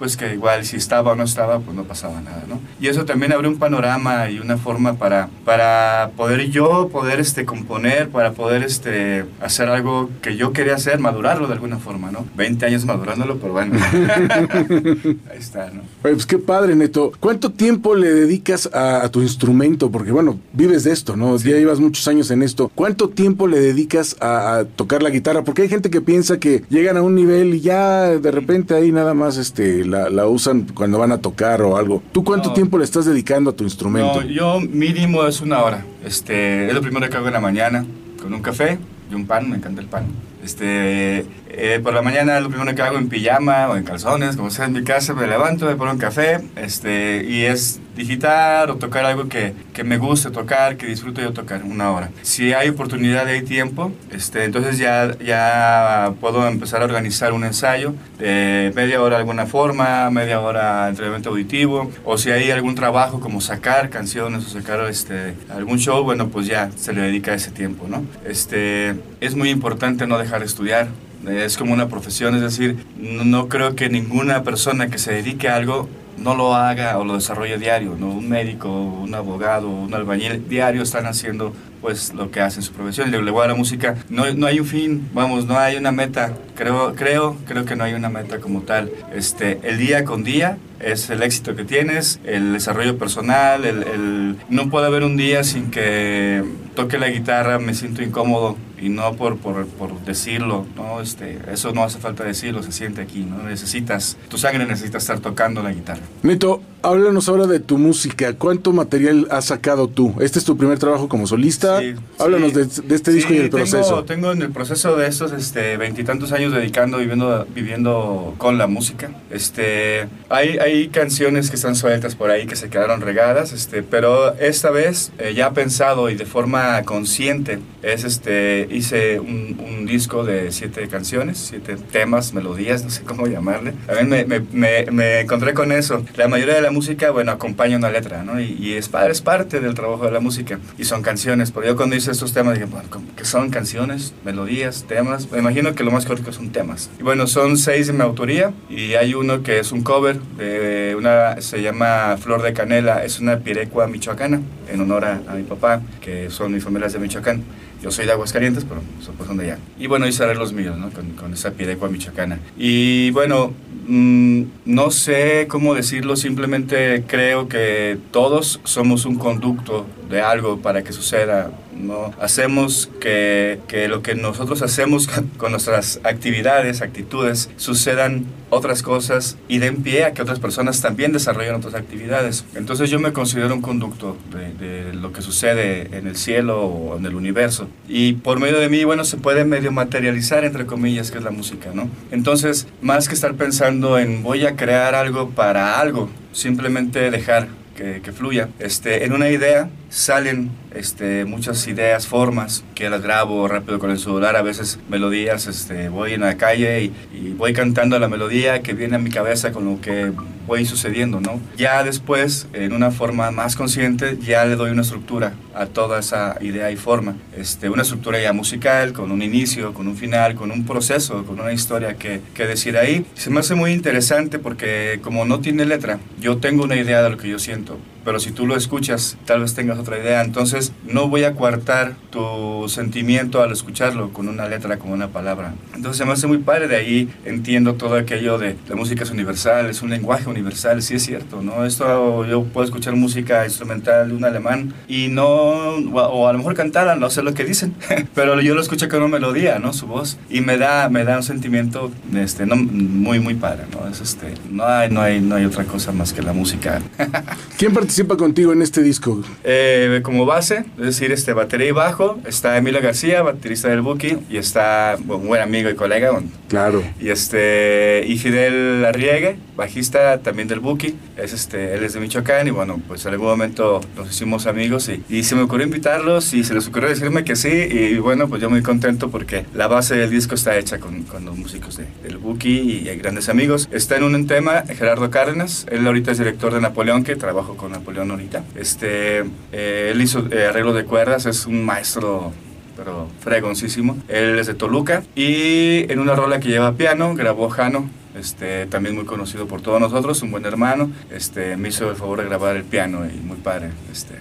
Speaker 8: pues que igual si estaba o no estaba, pues no pasaba nada, ¿no? Y eso también abre un panorama y una forma para, para poder yo, poder este, componer, para poder este, hacer algo que yo quería hacer, madurarlo de alguna forma, ¿no? 20 años madurándolo, pero bueno. Ahí está, ¿no?
Speaker 1: Oye, pues qué padre, Neto. ¿Cuánto tiempo le dedicas a, a tu instrumento? Porque, bueno, vives de esto, ¿no? Ya llevas muchos años en esto. ¿Cuánto tiempo le dedicas a, a tocar la guitarra? Porque hay gente que piensa que llegan a un nivel y ya de repente ahí nada más este, la, la usan cuando van a tocar o algo. ¿Tú cuánto
Speaker 8: No.
Speaker 1: tiempo le estás dedicando a tu instrumento?
Speaker 8: No, yo mínimo es una hora. Este, es lo primero que hago en la mañana, con un café y un pan, me encanta el pan. Este, eh, por la mañana lo primero que hago en pijama o en calzones, como sea en mi casa, me levanto, me pongo un café, este, y es digitar o tocar algo que, que me guste tocar, que disfruto yo tocar, una hora. Si hay oportunidad hay tiempo, este, entonces ya, ya puedo empezar a organizar un ensayo de media hora de alguna forma, media hora entrenamiento auditivo, o si hay algún trabajo como sacar canciones o sacar este, algún show, bueno, pues ya se le dedica ese tiempo, ¿no? Este, es muy importante no dejar de estudiar, es como una profesión, es decir, no, creo que ninguna persona que se dedique a algo no lo haga o lo desarrolle diario, ¿no? Un médico, un abogado, un albañil diario están haciendo pues lo que hacen su profesión. Y luego a la música no, no hay un fin, vamos, no hay una meta. Creo, creo, creo que no hay una meta como tal. Este, el día con día es el éxito que tienes, el desarrollo personal, el, el- no puede haber un día sin que toque la guitarra, me siento incómodo y no por, por, por decirlo, ¿no? Este, eso no hace falta decirlo, se siente aquí, ¿no? Necesitas, tu sangre necesita estar tocando la guitarra.
Speaker 1: Neto, háblanos ahora de tu música. ¿Cuánto material has sacado tú? ¿Este es tu primer trabajo como solista?
Speaker 8: Sí,
Speaker 1: háblanos
Speaker 8: sí.
Speaker 1: de, de este disco y
Speaker 8: Sí,
Speaker 1: el
Speaker 8: tengo-
Speaker 1: proceso.
Speaker 8: Tengo, en el proceso de estos este, veintitantos años dedicando, viviendo, viviendo con la música. Este, hay, hay canciones que están sueltas por ahí que se quedaron regadas, este, pero esta vez eh, ya pensado y de forma consciente es este, hice un, un disco de siete canciones, siete temas, melodías, no sé cómo llamarle. También me, me, me, me encontré con eso. La mayoría de la música, bueno, acompaña una letra, ¿no? Y, y es, es parte del trabajo de la música. Y son canciones. Pero yo cuando hice estos temas dije, bueno, ¿cómo que son canciones, melodías, temas. Me imagino que lo más corto son temas. Y bueno, son seis de mi autoría. Y hay uno que es un cover de una, se llama Flor de Canela. Es una pirecua michoacana, en honor a, a mi papá, que son mis familias de Michoacán. Yo soy de Aguascalientes, pero son de allá. Y bueno, hice arreglos míos, ¿no? Con, con esa pirecua michoacana. Y bueno, mm, no sé cómo decirlo, simplemente creo que todos somos un conducto de algo para que suceda. ¿No? Hacemos que, que lo que nosotros hacemos con, nuestras actividades, actitudes, sucedan otras cosas y den pie a que otras personas también desarrollen otras actividades. Entonces yo me considero un conducto de, de lo que sucede en el cielo o en el universo. Y por medio de mí, bueno, se puede medio materializar, entre comillas, que es la música, ¿no? Entonces, más que estar pensando en voy a crear algo para algo, simplemente dejar que, que fluya. Este, en una idea salen este, muchas ideas, formas, que las grabo rápido con el celular, a veces melodías, este, voy en la calle y, voy cantando la melodía que viene a mi cabeza con lo que voy sucediendo, ¿no? Ya después, en una forma más consciente, ya le doy una estructura a toda esa idea y forma. Este, una estructura ya musical, con un inicio, con un final, con un proceso, con una historia que, que decir ahí. Se me hace muy interesante porque como no tiene letra, yo tengo una idea de lo que yo siento, pero si tú lo escuchas, tal vez tengas otra idea. Entonces, no voy a coartar tu sentimiento al escucharlo con una letra, con una palabra. Entonces, se me hace muy padre. De ahí entiendo todo aquello de la música es universal, es un lenguaje universal. Sí, es cierto, ¿no? Esto yo puedo escuchar música instrumental de un alemán y no, o a, lo mejor cantar, no sé lo que dicen, pero yo lo escucho con una melodía, ¿no? Su voz. Y me da, me da un sentimiento este, no, muy, muy padre, ¿no? Es este, no hay, no hay, no hay otra cosa más que la música.
Speaker 1: ¿Quién participa contigo en este disco?
Speaker 8: Eh, como base, es decir, este, batería y bajo, está Emilio García, baterista del Buki, y está bueno, un buen amigo y colega, bueno,
Speaker 1: Claro.
Speaker 8: y, este, y Fidel Arriegue, bajista también del Buki, es este, él es de Michoacán y bueno, pues en algún momento nos hicimos amigos y, y se me ocurrió invitarlos y se les ocurrió decirme que sí y bueno, pues yo muy contento porque la base del disco está hecha con, con los músicos de, del Buki y hay grandes amigos. Está en un tema Gerardo Cárdenas, él ahorita es director de Napoleón, que trabajo con Napoleón ahorita. Este, eh, él hizo eh, arreglo de cuerdas, es un maestro pero fregoncísimo. Él es de Toluca y en una rola que lleva piano grabó Jano, este, también muy conocido por todos nosotros, un buen hermano, este, me hizo el favor de grabar el piano y muy padre. Este,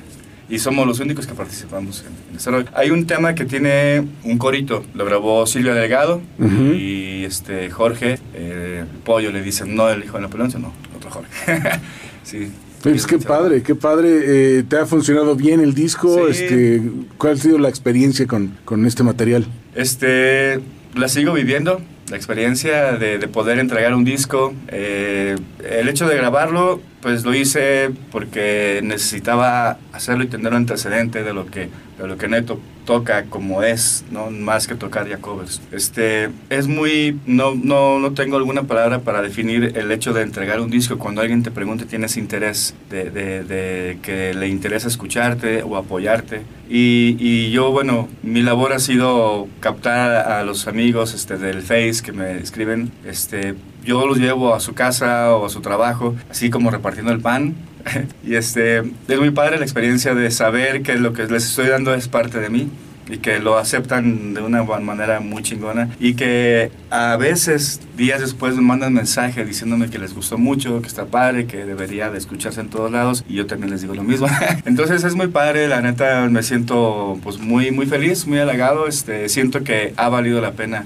Speaker 8: y somos los únicos que participamos en, este rol. Hay un tema que tiene un corito, lo grabó Silvia Delgado
Speaker 1: Ujú.
Speaker 8: y este, Jorge, eh, el pollo le dicen, no el hijo de Napoleón, sino otro Jorge. sí.
Speaker 1: Pues qué padre, qué padre. eh, ¿Te ha funcionado bien el disco?
Speaker 8: Sí.
Speaker 1: Este, ¿Cuál ha sido la experiencia con, con este material?
Speaker 8: Este, la sigo viviendo, la experiencia de, de poder entregar un disco. eh, el hecho de grabarlo, pues lo hice porque necesitaba hacerlo y tener un antecedente de lo que, de lo que Neto toca como es, ¿no? más que tocar ya covers. Este, es muy, no, no, no tengo alguna palabra para definir el hecho de entregar un disco. Cuando alguien te pregunta, tienes interés de, de- de que le interesa escucharte o apoyarte. Y, y yo, bueno, mi labor ha sido captar a los amigos este, del Face que me escriben. Este, yo los llevo a su casa o a su trabajo, así como repartiendo el pan. y este, es muy padre la experiencia de saber que lo que les estoy dando es parte de mí y que lo aceptan de una manera muy chingona y que a veces días después me mandan mensaje diciéndome que les gustó mucho, que está padre, que debería de escucharse en todos lados y yo también les digo lo mismo. Entonces es muy padre, la neta me siento pues muy muy feliz, muy halagado, este siento que ha valido la pena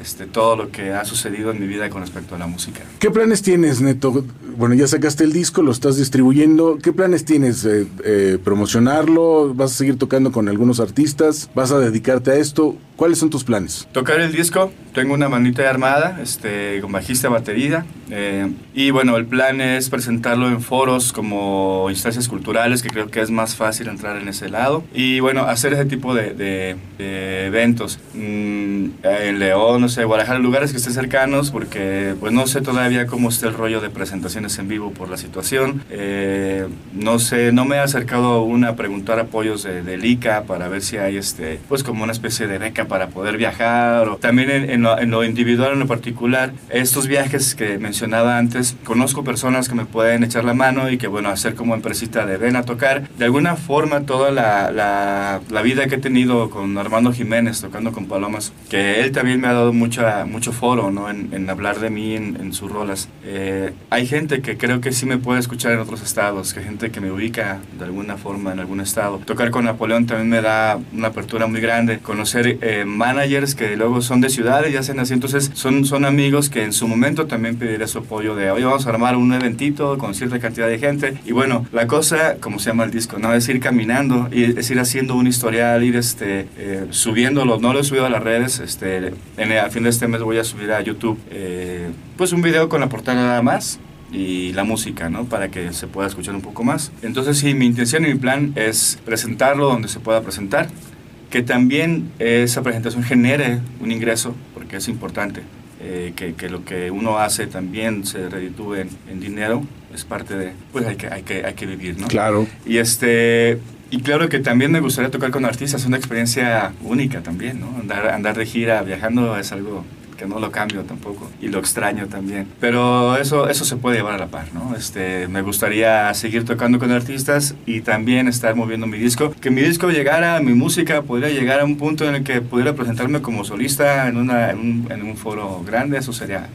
Speaker 8: este todo lo que ha sucedido en mi vida con respecto a la música.
Speaker 1: ¿Qué planes tienes, Neto? Bueno, ya sacaste el disco, lo estás distribuyendo. ¿Qué planes tienes? Eh, eh, ¿Promocionarlo? ¿Vas a seguir tocando con algunos artistas? ¿Vas a dedicarte a esto? ¿Cuáles son tus planes?
Speaker 8: Tocar el disco, tengo una manita armada, este, con bajista, batería, eh, y bueno, el plan es presentarlo en foros como instancias culturales, que creo que es más fácil entrar en ese lado, y bueno, hacer ese tipo de, de- de eventos. Mm, en León, no sé, Guadalajara, lugares que estén cercanos, porque pues no sé todavía cómo está el rollo de presentaciones en vivo por la situación, eh, no sé, no me he acercado aún a preguntar apoyos de, del ICA para ver si hay este, pues como una especie de beca para poder viajar, o también en, en lo, en lo individual, en lo particular, estos viajes que mencionaba antes, conozco personas que me pueden echar la mano y que bueno, hacer como empresita de ven a tocar, de alguna forma toda la, la, la vida que he tenido con Armando Jiménez tocando con Palomas, que él también me ha dado mucha, mucho foro ¿no? en, en hablar de mí en, en sus rolas. Eh, hay gente que creo que sí me puede escuchar en otros estados, que gente que me ubica de alguna forma en algún estado. Tocar con Napoleón también me da una apertura muy grande. Conocer eh, managers que luego son de ciudades y hacen así, entonces son, son amigos que en su momento también pediré su apoyo de, oye, vamos a armar un eventito con cierta cantidad de gente. Y bueno, la cosa, como se llama el disco, ¿no? Es ir caminando, es ir haciendo un historial, ir este, eh, subiéndolo. No lo he subido a las redes, este, en el, a fin de este mes voy a subir a YouTube eh, pues un video con la portada nada más y la música, ¿no? Para que se pueda escuchar un poco más. Entonces, sí, mi intención y mi plan es presentarlo donde se pueda presentar, que también esa presentación genere un ingreso, porque es importante. Eh, que, que lo que uno hace también se reditúe en, en dinero, es parte de, pues hay que, hay que, hay que vivir, ¿no?
Speaker 1: Claro.
Speaker 8: Y este, y claro que también me gustaría tocar con artistas, es una experiencia única también, ¿no? Andar, andar de gira, viajando es algo que no lo cambio tampoco y lo extraño también. Pero eso, eso se puede llevar a la par, ¿no? Este, me gustaría seguir tocando con artistas y también estar moviendo mi disco. Que mi disco llegara, mi música podría llegar a un punto en el que pudiera presentarme como solista en, una, en, un, en un foro grande, eso sería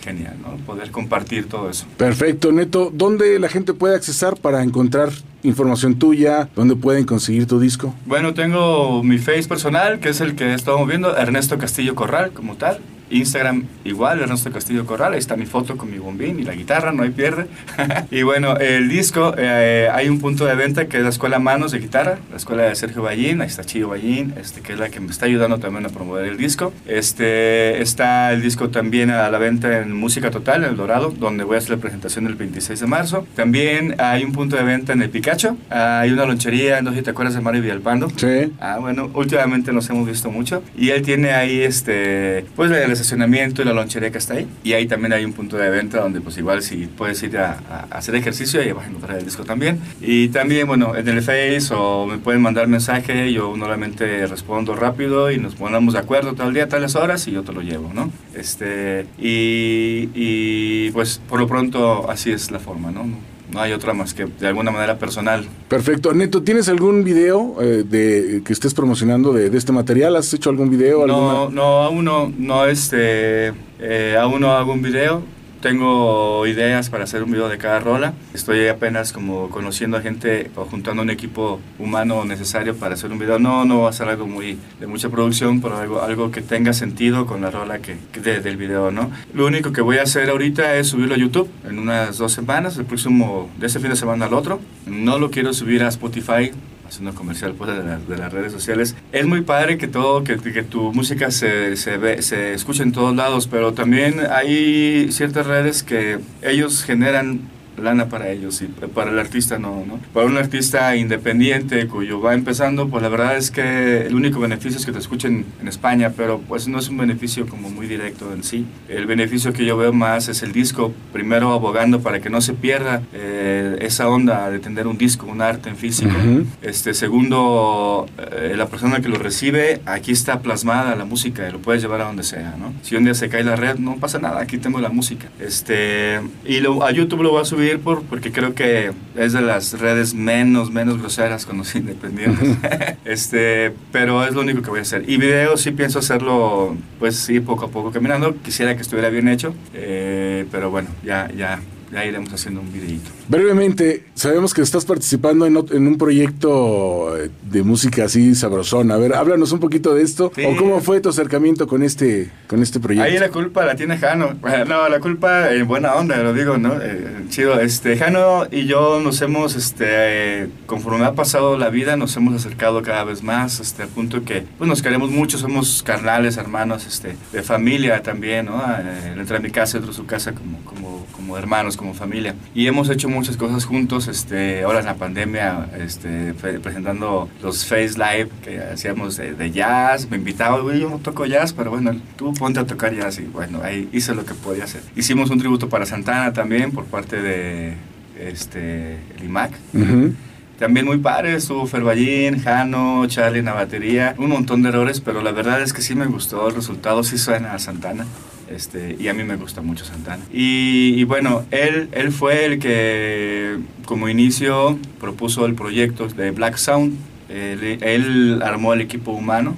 Speaker 8: genial, ¿no? Poder compartir todo eso.
Speaker 1: Perfecto, Neto. ¿Dónde la gente puede accesar para encontrar información tuya? ¿Dónde pueden conseguir tu disco?
Speaker 8: Bueno, tengo mi face personal, que es el que he estado moviendo, Ernesto Castillo Corral, como tal. Instagram igual, Ernesto Castillo Corral, ahí está mi foto con mi bombín y la guitarra, no hay pierde. y bueno, el disco, eh, hay un punto de venta que es la Escuela Manos de Guitarra, la escuela de Sergio Ballín, ahí está Chillo Ballín, este, que es la que me está ayudando también a promover el disco. Este, está el disco también a la venta en Música Total, en El Dorado, donde voy a hacer la presentación el 26 de marzo. También hay un punto de venta en el Picacho, hay una lonchería, no sé si te acuerdas de Mario Villalpando.
Speaker 1: Sí.
Speaker 8: Ah, bueno, últimamente nos hemos visto mucho. Y él tiene ahí, este, pues el estacionamiento y la lonchería que está ahí. Y ahí también hay un punto de venta donde pues igual si puedes ir a, a hacer ejercicio, ahí vas a encontrar el disco también. Y también, bueno, en el Face o me pueden mandar mensaje, yo normalmente respondo rápido y nos ponemos de acuerdo tal día, tales horas y yo te lo llevo, ¿no? Este, y, y pues por lo pronto así es la forma, ¿no? No hay otra más que de alguna manera personal.
Speaker 1: Perfecto. Neto, ¿tienes algún video eh, de que estés promocionando de, de este material? ¿Has hecho algún video?
Speaker 8: No,
Speaker 1: alguna-
Speaker 8: no, aún no, no, este, eh, aún no hago un video. Tengo ideas para hacer un video de cada rola. Estoy apenas como conociendo a gente o juntando un equipo humano necesario para hacer un video. No, no va a ser algo muy de mucha producción, pero algo, algo que tenga sentido con la rola que, que de- del video, ¿no? Lo único que voy a hacer ahorita es subirlo a YouTube en unas dos semanas, el próximo, de este fin de semana al otro. No lo quiero subir a Spotify haciendo comercial pues, de, la- de las redes sociales. Es muy padre que todo, que, que tu música se, se, ve, se escuche en todos lados, pero también hay ciertas redes que ellos generan lana para ellos y para el artista no, ¿no? Para un artista independiente cuyo va empezando, pues la verdad es que el único beneficio es que te escuchen en España, pero pues no es un beneficio como muy directo en sí. El beneficio que yo veo más es el disco, primero abogando para que no se pierda eh, esa onda de tener un disco, un arte en físico.
Speaker 1: Ujú.
Speaker 8: Este, segundo, eh, la persona que lo recibe, aquí está plasmada la música y lo puedes llevar a donde sea, ¿no? Si un día se cae la red, no pasa nada, aquí tengo la música. Este, y lo- a YouTube lo voy a subir por, porque creo que es de las redes menos, menos groseras con los independientes. este, pero es lo único que voy a hacer. Y video sí pienso hacerlo, pues sí, poco a poco caminando. Quisiera que estuviera bien hecho, eh, pero bueno, ya, ya, ya iremos haciendo un videito.
Speaker 1: Brevemente, sabemos que estás participando en, en un proyecto eh, de música así sabrosona. A ver, háblanos un poquito de esto.
Speaker 8: Sí.
Speaker 1: ¿O cómo fue tu acercamiento con este, con este proyecto?
Speaker 8: Ahí la culpa la tiene Jano. No, la culpa en buena onda, lo digo, ¿no? Eh, chido. Este, Jano y yo nos hemos, este, eh, conforme ha pasado la vida, nos hemos acercado cada vez más, este, al punto que, pues, nos queremos mucho, somos carnales, hermanos, este, de familia también, ¿no? Eh, a mi casa, otro a su casa como, como, como hermanos, como familia. Y hemos hecho muchas cosas juntos, este, ahora en la pandemia, este, presentando los Face Live que hacíamos de, de jazz, me invitaba, güey, yo no toco jazz, pero bueno, tú ponte a tocar jazz y bueno, ahí hice lo que podía hacer. Hicimos un tributo para Santana también por parte de este, el IMAC.
Speaker 1: Ujú.
Speaker 8: También muy padre, estuvo Ferballín, Jano, Charlie en la batería, un montón de errores, pero la verdad es que sí me gustó el resultado, sí suena a Santana. Este, y a mí me gusta mucho Santana. Y, y bueno, él, él fue el que como inicio propuso el proyecto de Black Sound. Él, él armó el equipo humano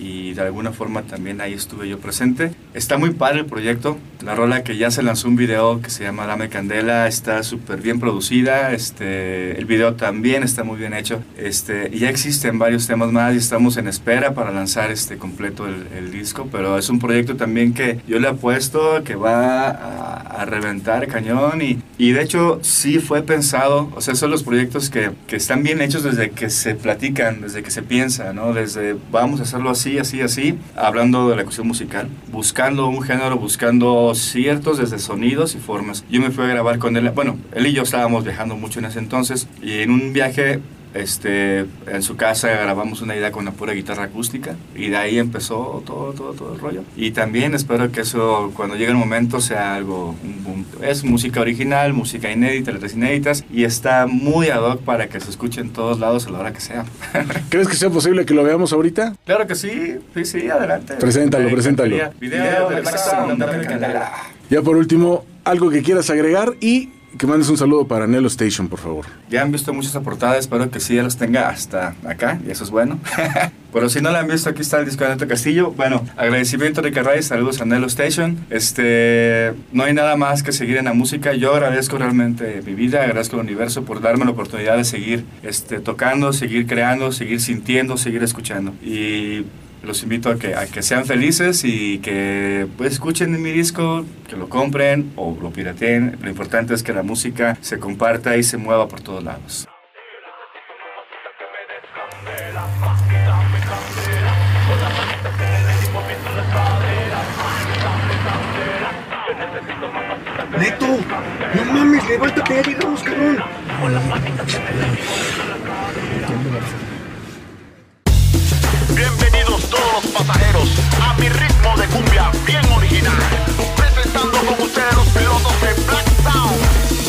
Speaker 8: y de alguna forma también ahí estuve yo presente. Está muy padre el proyecto. La rola que ya se lanzó un video que se llama Dame Candela está súper bien producida. Este, el video también está muy bien hecho. Este, y ya existen varios temas más y estamos en espera para lanzar este completo el, el disco. Pero es un proyecto también que yo le apuesto que va a, a reventar cañón. Y, y de hecho sí fue pensado. O sea, son los proyectos que, que están bien hechos desde que se platican, desde que se piensa, ¿no? Desde vamos a hacerlo así, así, así. Hablando de la cuestión musical. Buscando un género, buscando ciertos desde sonidos y formas. Yo me fui a grabar con él. Bueno, él y yo estábamos viajando mucho en ese entonces. Y en un viaje este, en su casa grabamos una idea con una pura guitarra acústica y de ahí empezó todo, todo, todo el rollo. Y también espero que eso cuando llegue el momento sea algo, un boom. Es música original, música inédita, letras inéditas y está muy ad hoc para que se escuche en todos lados a la hora que sea.
Speaker 1: ¿Crees que sea posible que lo veamos ahorita?
Speaker 8: claro que sí, sí, sí, adelante.
Speaker 1: Preséntalo, preséntalo.
Speaker 8: encantaría. Video de Black Sound, Dame Candela.
Speaker 1: Ya por último, algo que quieras agregar y que mandes un saludo para Nelo Station, por favor.
Speaker 8: Ya han visto muchas portadas, espero que sí ya las tenga hasta acá, y eso es bueno. Pero si no la han visto, aquí está el disco de Neto Castillo. Bueno, agradecimiento de Carray, saludos a Nelo Station. Este, no hay nada más que seguir en la música. Yo agradezco realmente mi vida, agradezco al universo por darme la oportunidad de seguir este, tocando, seguir creando, seguir sintiendo, seguir escuchando. Y los invito a que, a que sean felices y que pues, escuchen mi disco, que lo compren o lo pirateen. Lo importante es que la música se comparta y se mueva por todos lados.
Speaker 9: Neto, no mames, levántate, ya llegamos, cabrón.
Speaker 10: Bienvenidos todos los pasajeros a mi ritmo de cumbia bien original.
Speaker 8: Presentando con ustedes los pilotos de Black Sound.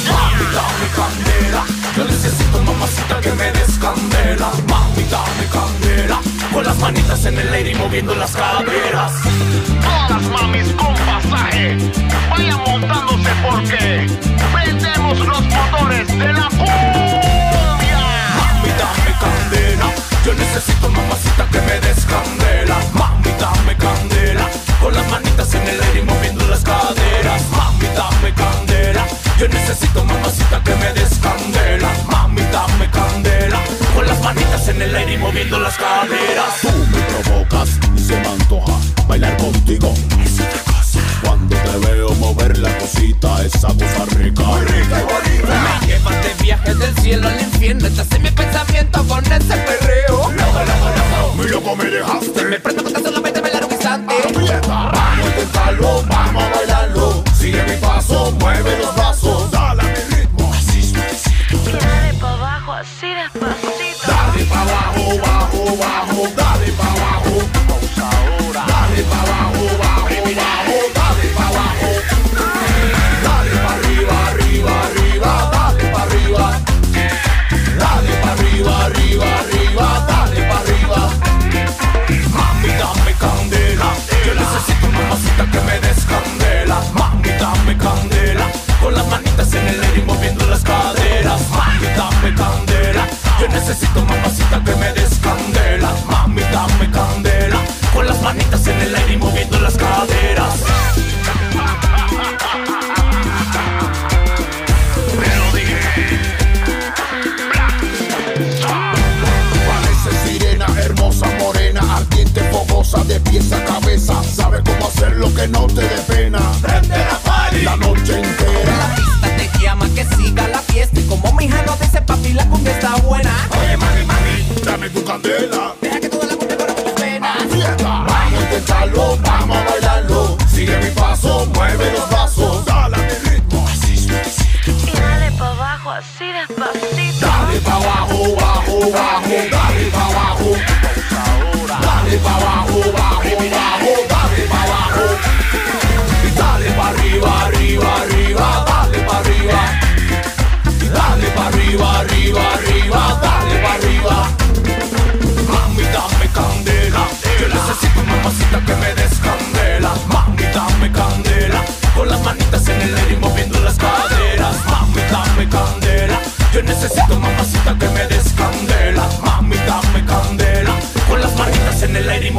Speaker 8: Yeah. Mami, dame candela, yo necesito
Speaker 11: mamacita que me des candela. Mami, dame candela, con las manitas en el aire y moviendo las caderas.
Speaker 10: Todas mamis con pasaje, vayan montándose porque prendemos los motores de la cumbia.
Speaker 11: Mami, dame candela. Yo necesito mamacita que me des candela. Mami, dame candela. Con las manitas en el aire y moviendo las caderas. Mami, dame candela. Yo necesito mamacita que me des candela. Mami, dame candela. Con las manitas en el aire y moviendo las caderas.
Speaker 12: Tú me provocas y se me antoja bailar contigo.
Speaker 11: Es.
Speaker 12: Cuando te veo mover la cosita, esa cosa rica. Muy rica y bonita.
Speaker 11: Me llevas de viaje del cielo al infierno. Te hace mi pensamiento con ese perreo.
Speaker 12: Loco, loco, loco. Mi loco me dejaste.
Speaker 11: Me prendo con solamente bailar un instante.
Speaker 12: Vamos a intentarlo, vamos a bailarlo. Sigue mi paso, mueve los brazos.
Speaker 11: Necesito mamacita que me des candela. Mami, dame candela. Con las manitas en el aire y moviendo las caderas.
Speaker 12: Parece sirena, hermosa, morena, ardiente, fogosa, de pies a cabeza. Sabe cómo hacer lo que no te dé pena. Prende la party la noche entera.
Speaker 11: La pista te llama que siga la fiesta. Y como mi hija no dice papi, la cumbia está buena.
Speaker 12: Dame tu candela.
Speaker 11: Deja que toda la cumbia corra por tus venas.
Speaker 12: Vamos a intentarlo, vamos a bailarlo. Sigue mi paso, mueve los brazos.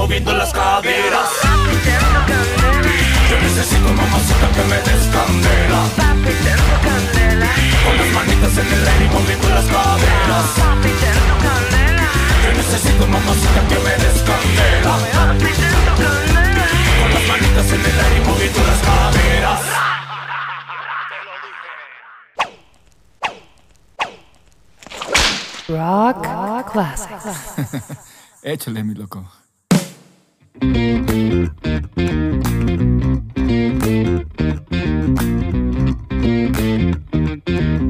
Speaker 11: Moviendo las caderas.
Speaker 10: Papi, tengo candela.
Speaker 11: Yo necesito mamacita que me des candela.
Speaker 10: Papi, tengo candela.
Speaker 11: Con las manitas en el aire y moviendo las caderas.
Speaker 10: Papi, tengo candela.
Speaker 11: Yo necesito mamacita que me des candela.
Speaker 10: Papi, tengo candela.
Speaker 11: Con las manitas en el aire y moviendo las caderas.
Speaker 13: Rock, Classics.
Speaker 8: Échale, mi loco. Thank you.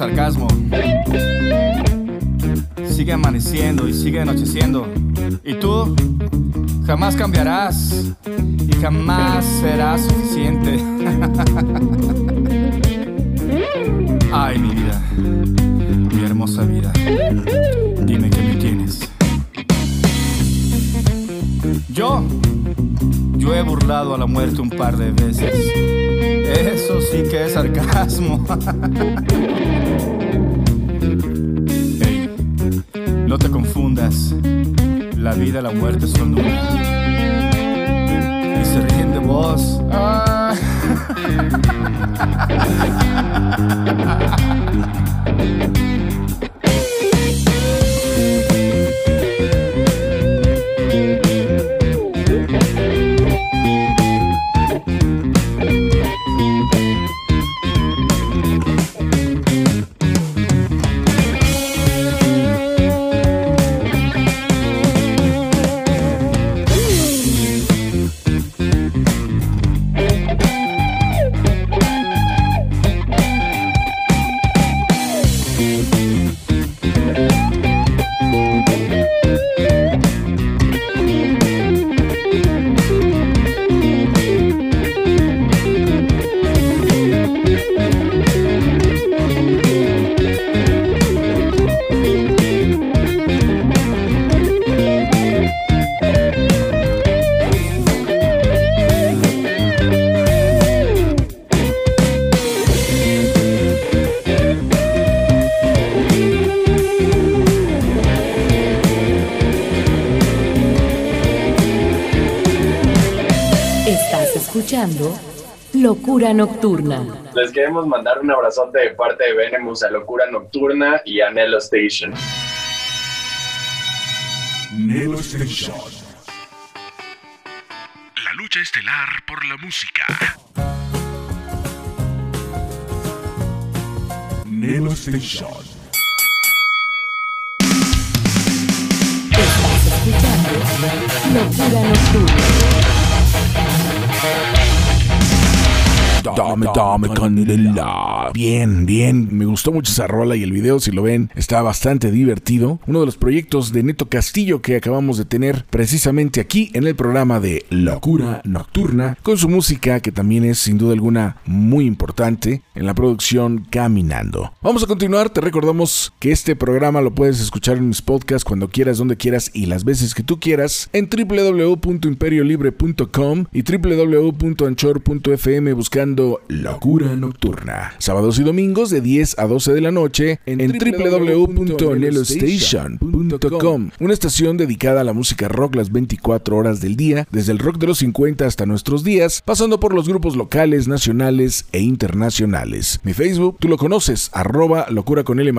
Speaker 8: Sarcasmo. Sigue amaneciendo y sigue anocheciendo. Y tú jamás cambiarás y jamás serás suficiente. Ay, mi vida, mi hermosa vida. Dime que me tienes. Yo, yo he burlado a la muerte un par de veces. Eso sí que es sarcasmo. Hey, no te confundas. La vida y la muerte son uno.
Speaker 14: Y se ríen de vos. Ah. escuchando Locura Nocturna.
Speaker 15: Les queremos mandar un abrazote de parte de Venemus a Locura Nocturna y a Nelo Station.
Speaker 1: Nelo Station. La lucha estelar por la música. Nelo Station.
Speaker 14: Estás escuchando Locura Nocturna.
Speaker 1: Dame, dame candela. Bien, bien. Me gustó mucho esa rola y el video, si lo ven, está bastante divertido. Uno de los proyectos de Neto Castillo que acabamos de tener precisamente aquí en el programa de Locura Nocturna, con su música que también es sin duda alguna muy importante en la producción Caminando. Vamos a continuar. Te recordamos que este programa lo puedes escuchar en mis podcasts cuando quieras, donde quieras y las veces que tú quieras en www.imperiolibre.com y www.anchor.fm buscando Locura Nocturna. Sábados y domingos de 10 a 12 de la noche en, www.nelostation.com. Una estación dedicada a la música rock las 24 horas del día, desde el rock de los 50 hasta nuestros días, pasando por los grupos locales, nacionales e internacionales. Mi Facebook, tú lo conoces, arroba locura con L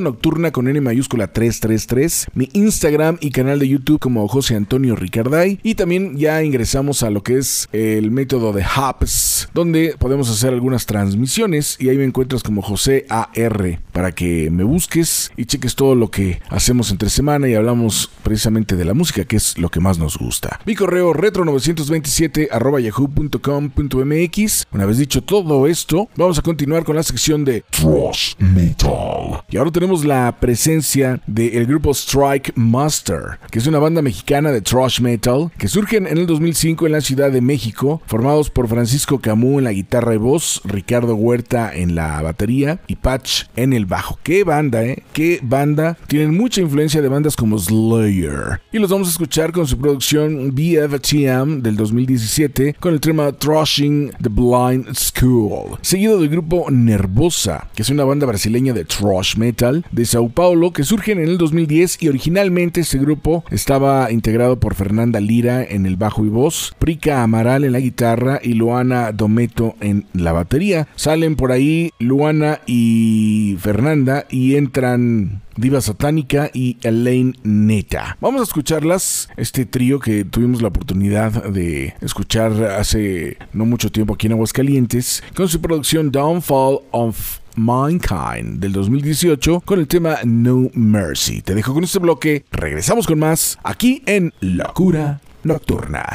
Speaker 1: nocturna con N mayúscula 333. Mi Instagram y canal de YouTube como José Antonio Ricarday. Y también ya ingresamos a lo que es el método de Hubs donde podemos hacer algunas transmisiones y ahí me encuentras como José AR para que me busques y cheques todo lo que hacemos entre semana y hablamos precisamente de la música, que es lo que más nos gusta. Mi correo retro927 arroba yahoo.com.mx. Una vez dicho todo esto, vamos a continuar con la sección de Thrash Metal. Y ahora tenemos la presencia del grupo Strike Master, que es una banda mexicana de thrash metal que surgen en el 2005 en la Ciudad de México, formados por Francisco Camus en la guitarra y voz, Ricardo Huerta en la batería y Patch en el bajo. ¡Qué banda, eh! ¡Qué banda! Tienen mucha influencia de bandas como Slayer. Y los vamos a escuchar con su producción BFTM del 2017 con el tema Thrashing the Blind School, seguido del grupo Nervosa, que es una banda brasileña de thrash metal de Sao Paulo que surgen en el 2010 y originalmente este grupo estaba integrado por Fernanda Lira en el bajo y voz, Prika Amaral en la guitarra y Luana Dometo en la batería. Salen por ahí Luana y Fernanda y entran Diva Satánica y Elaine Neta. Vamos a escucharlas, este trío que tuvimos la oportunidad de escuchar hace no mucho tiempo aquí en Aguascalientes, con su producción Downfall of Mankind del 2018 con el tema No Mercy. Te dejo con este bloque, regresamos con más aquí en Locura Nocturna.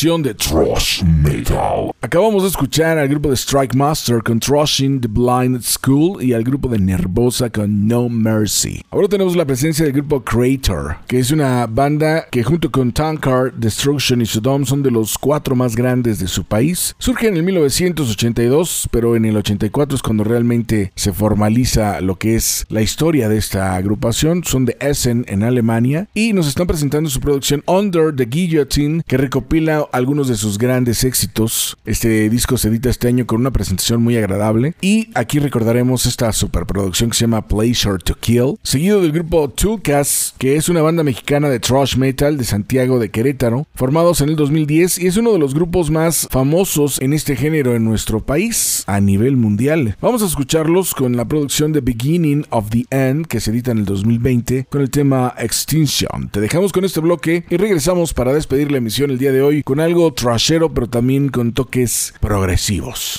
Speaker 16: De Thrash Metal. Acabamos de escuchar al grupo de Strike Master con Thrashing the Blind School y al grupo de Nervosa con No Mercy. Ahora tenemos la presencia del grupo Creator, que es una banda que junto con Tankard, Destruction y Sodom son de los cuatro más grandes de su país. Surge en el 1982, pero en el 84 es cuando realmente se formaliza lo que es la historia de esta agrupación. Son de Essen en Alemania y nos están presentando su producción Under the Guillotine que recopila algunos de sus grandes éxitos. Este disco se edita este año con una presentación muy agradable y aquí recordaremos esta superproducción que se llama Pleasure to Kill, seguido del grupo Toolcast, que es una banda mexicana de thrash metal de Santiago de Querétaro, formados en el 2010 y es uno de los grupos más famosos en este género en nuestro país a nivel mundial. Vamos a escucharlos con la producción de Beginning of the End que se edita en el 2020 con el tema Extinction. Te dejamos con este bloque y regresamos para despedir la emisión el día de hoy con algo trashero pero también con toques progresivos.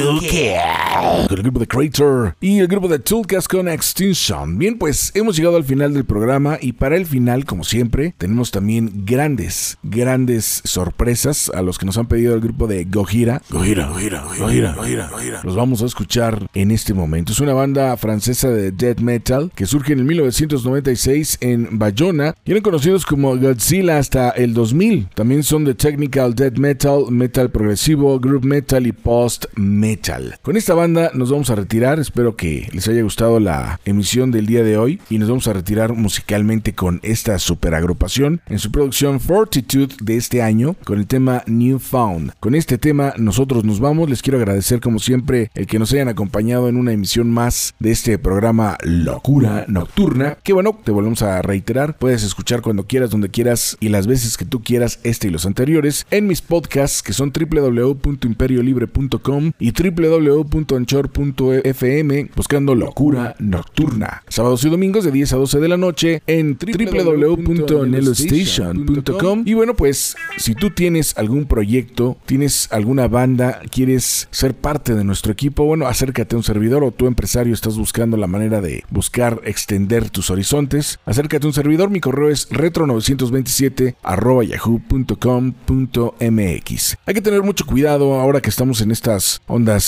Speaker 1: Con el grupo de Creator y el grupo de Toolcast con Extinction. Bien, pues hemos llegado al final del programa y para el final, como siempre, tenemos también grandes, grandes sorpresas a los que nos han pedido el grupo de Gojira. Gojira, Gojira, Gojira, Gojira, Gojira. Los vamos a escuchar en este momento. Es una banda francesa de death metal que surge en el 1996 en Bayona y eran conocidos como Godzilla hasta el 2000. También son de technical death metal, metal progresivo, group metal y post metal. Con esta banda nos vamos a retirar. Espero que les haya gustado la emisión del día de hoy y nos vamos a retirar musicalmente con esta super agrupación en su producción Fortitude de este año con el tema Newfound. Con este tema nosotros nos vamos. Les quiero agradecer como siempre el que nos hayan acompañado en una emisión más de este programa Locura Nocturna. Que bueno, te volvemos a reiterar. Puedes escuchar cuando quieras, donde quieras y las veces que tú quieras este y los anteriores en mis podcasts que son www.imperiolibre.com y www.anchor.fm buscando Locura Nocturna. Sábados y domingos de 10 a 12 de la noche en www.nelostation.com y bueno pues si tú tienes algún proyecto, tienes alguna banda, quieres ser parte de nuestro equipo, bueno acércate a un servidor o tu empresario estás buscando la manera de buscar extender tus horizontes, acércate a un servidor, mi correo es retro927 arroba yahoo.com.mx. Hay que tener mucho cuidado ahora que estamos en estas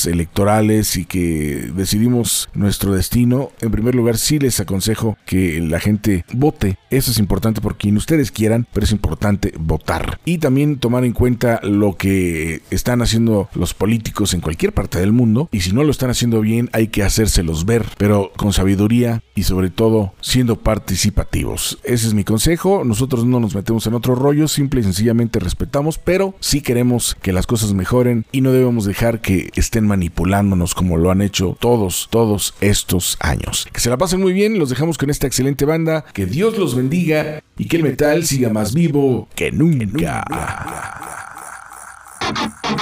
Speaker 1: electorales y que decidimos nuestro destino. En primer lugar, sí les aconsejo que la gente vote. Eso es importante por quien ustedes quieran, pero es importante votar. Y también tomar en cuenta lo que están haciendo los políticos en cualquier parte del mundo. Y si no lo están haciendo bien, hay que hacérselos ver, pero con sabiduría y sobre todo siendo participativos. Ese es mi consejo. Nosotros no nos metemos en otro rollo, simple y sencillamente respetamos, pero sí queremos que las cosas mejoren y no debemos dejar que estén manipulándonos como lo han hecho todos, todos estos años. Que se la pasen muy bien, los dejamos con esta excelente banda, que Dios los bendiga y que el metal siga más vivo que nunca.
Speaker 11: Illusions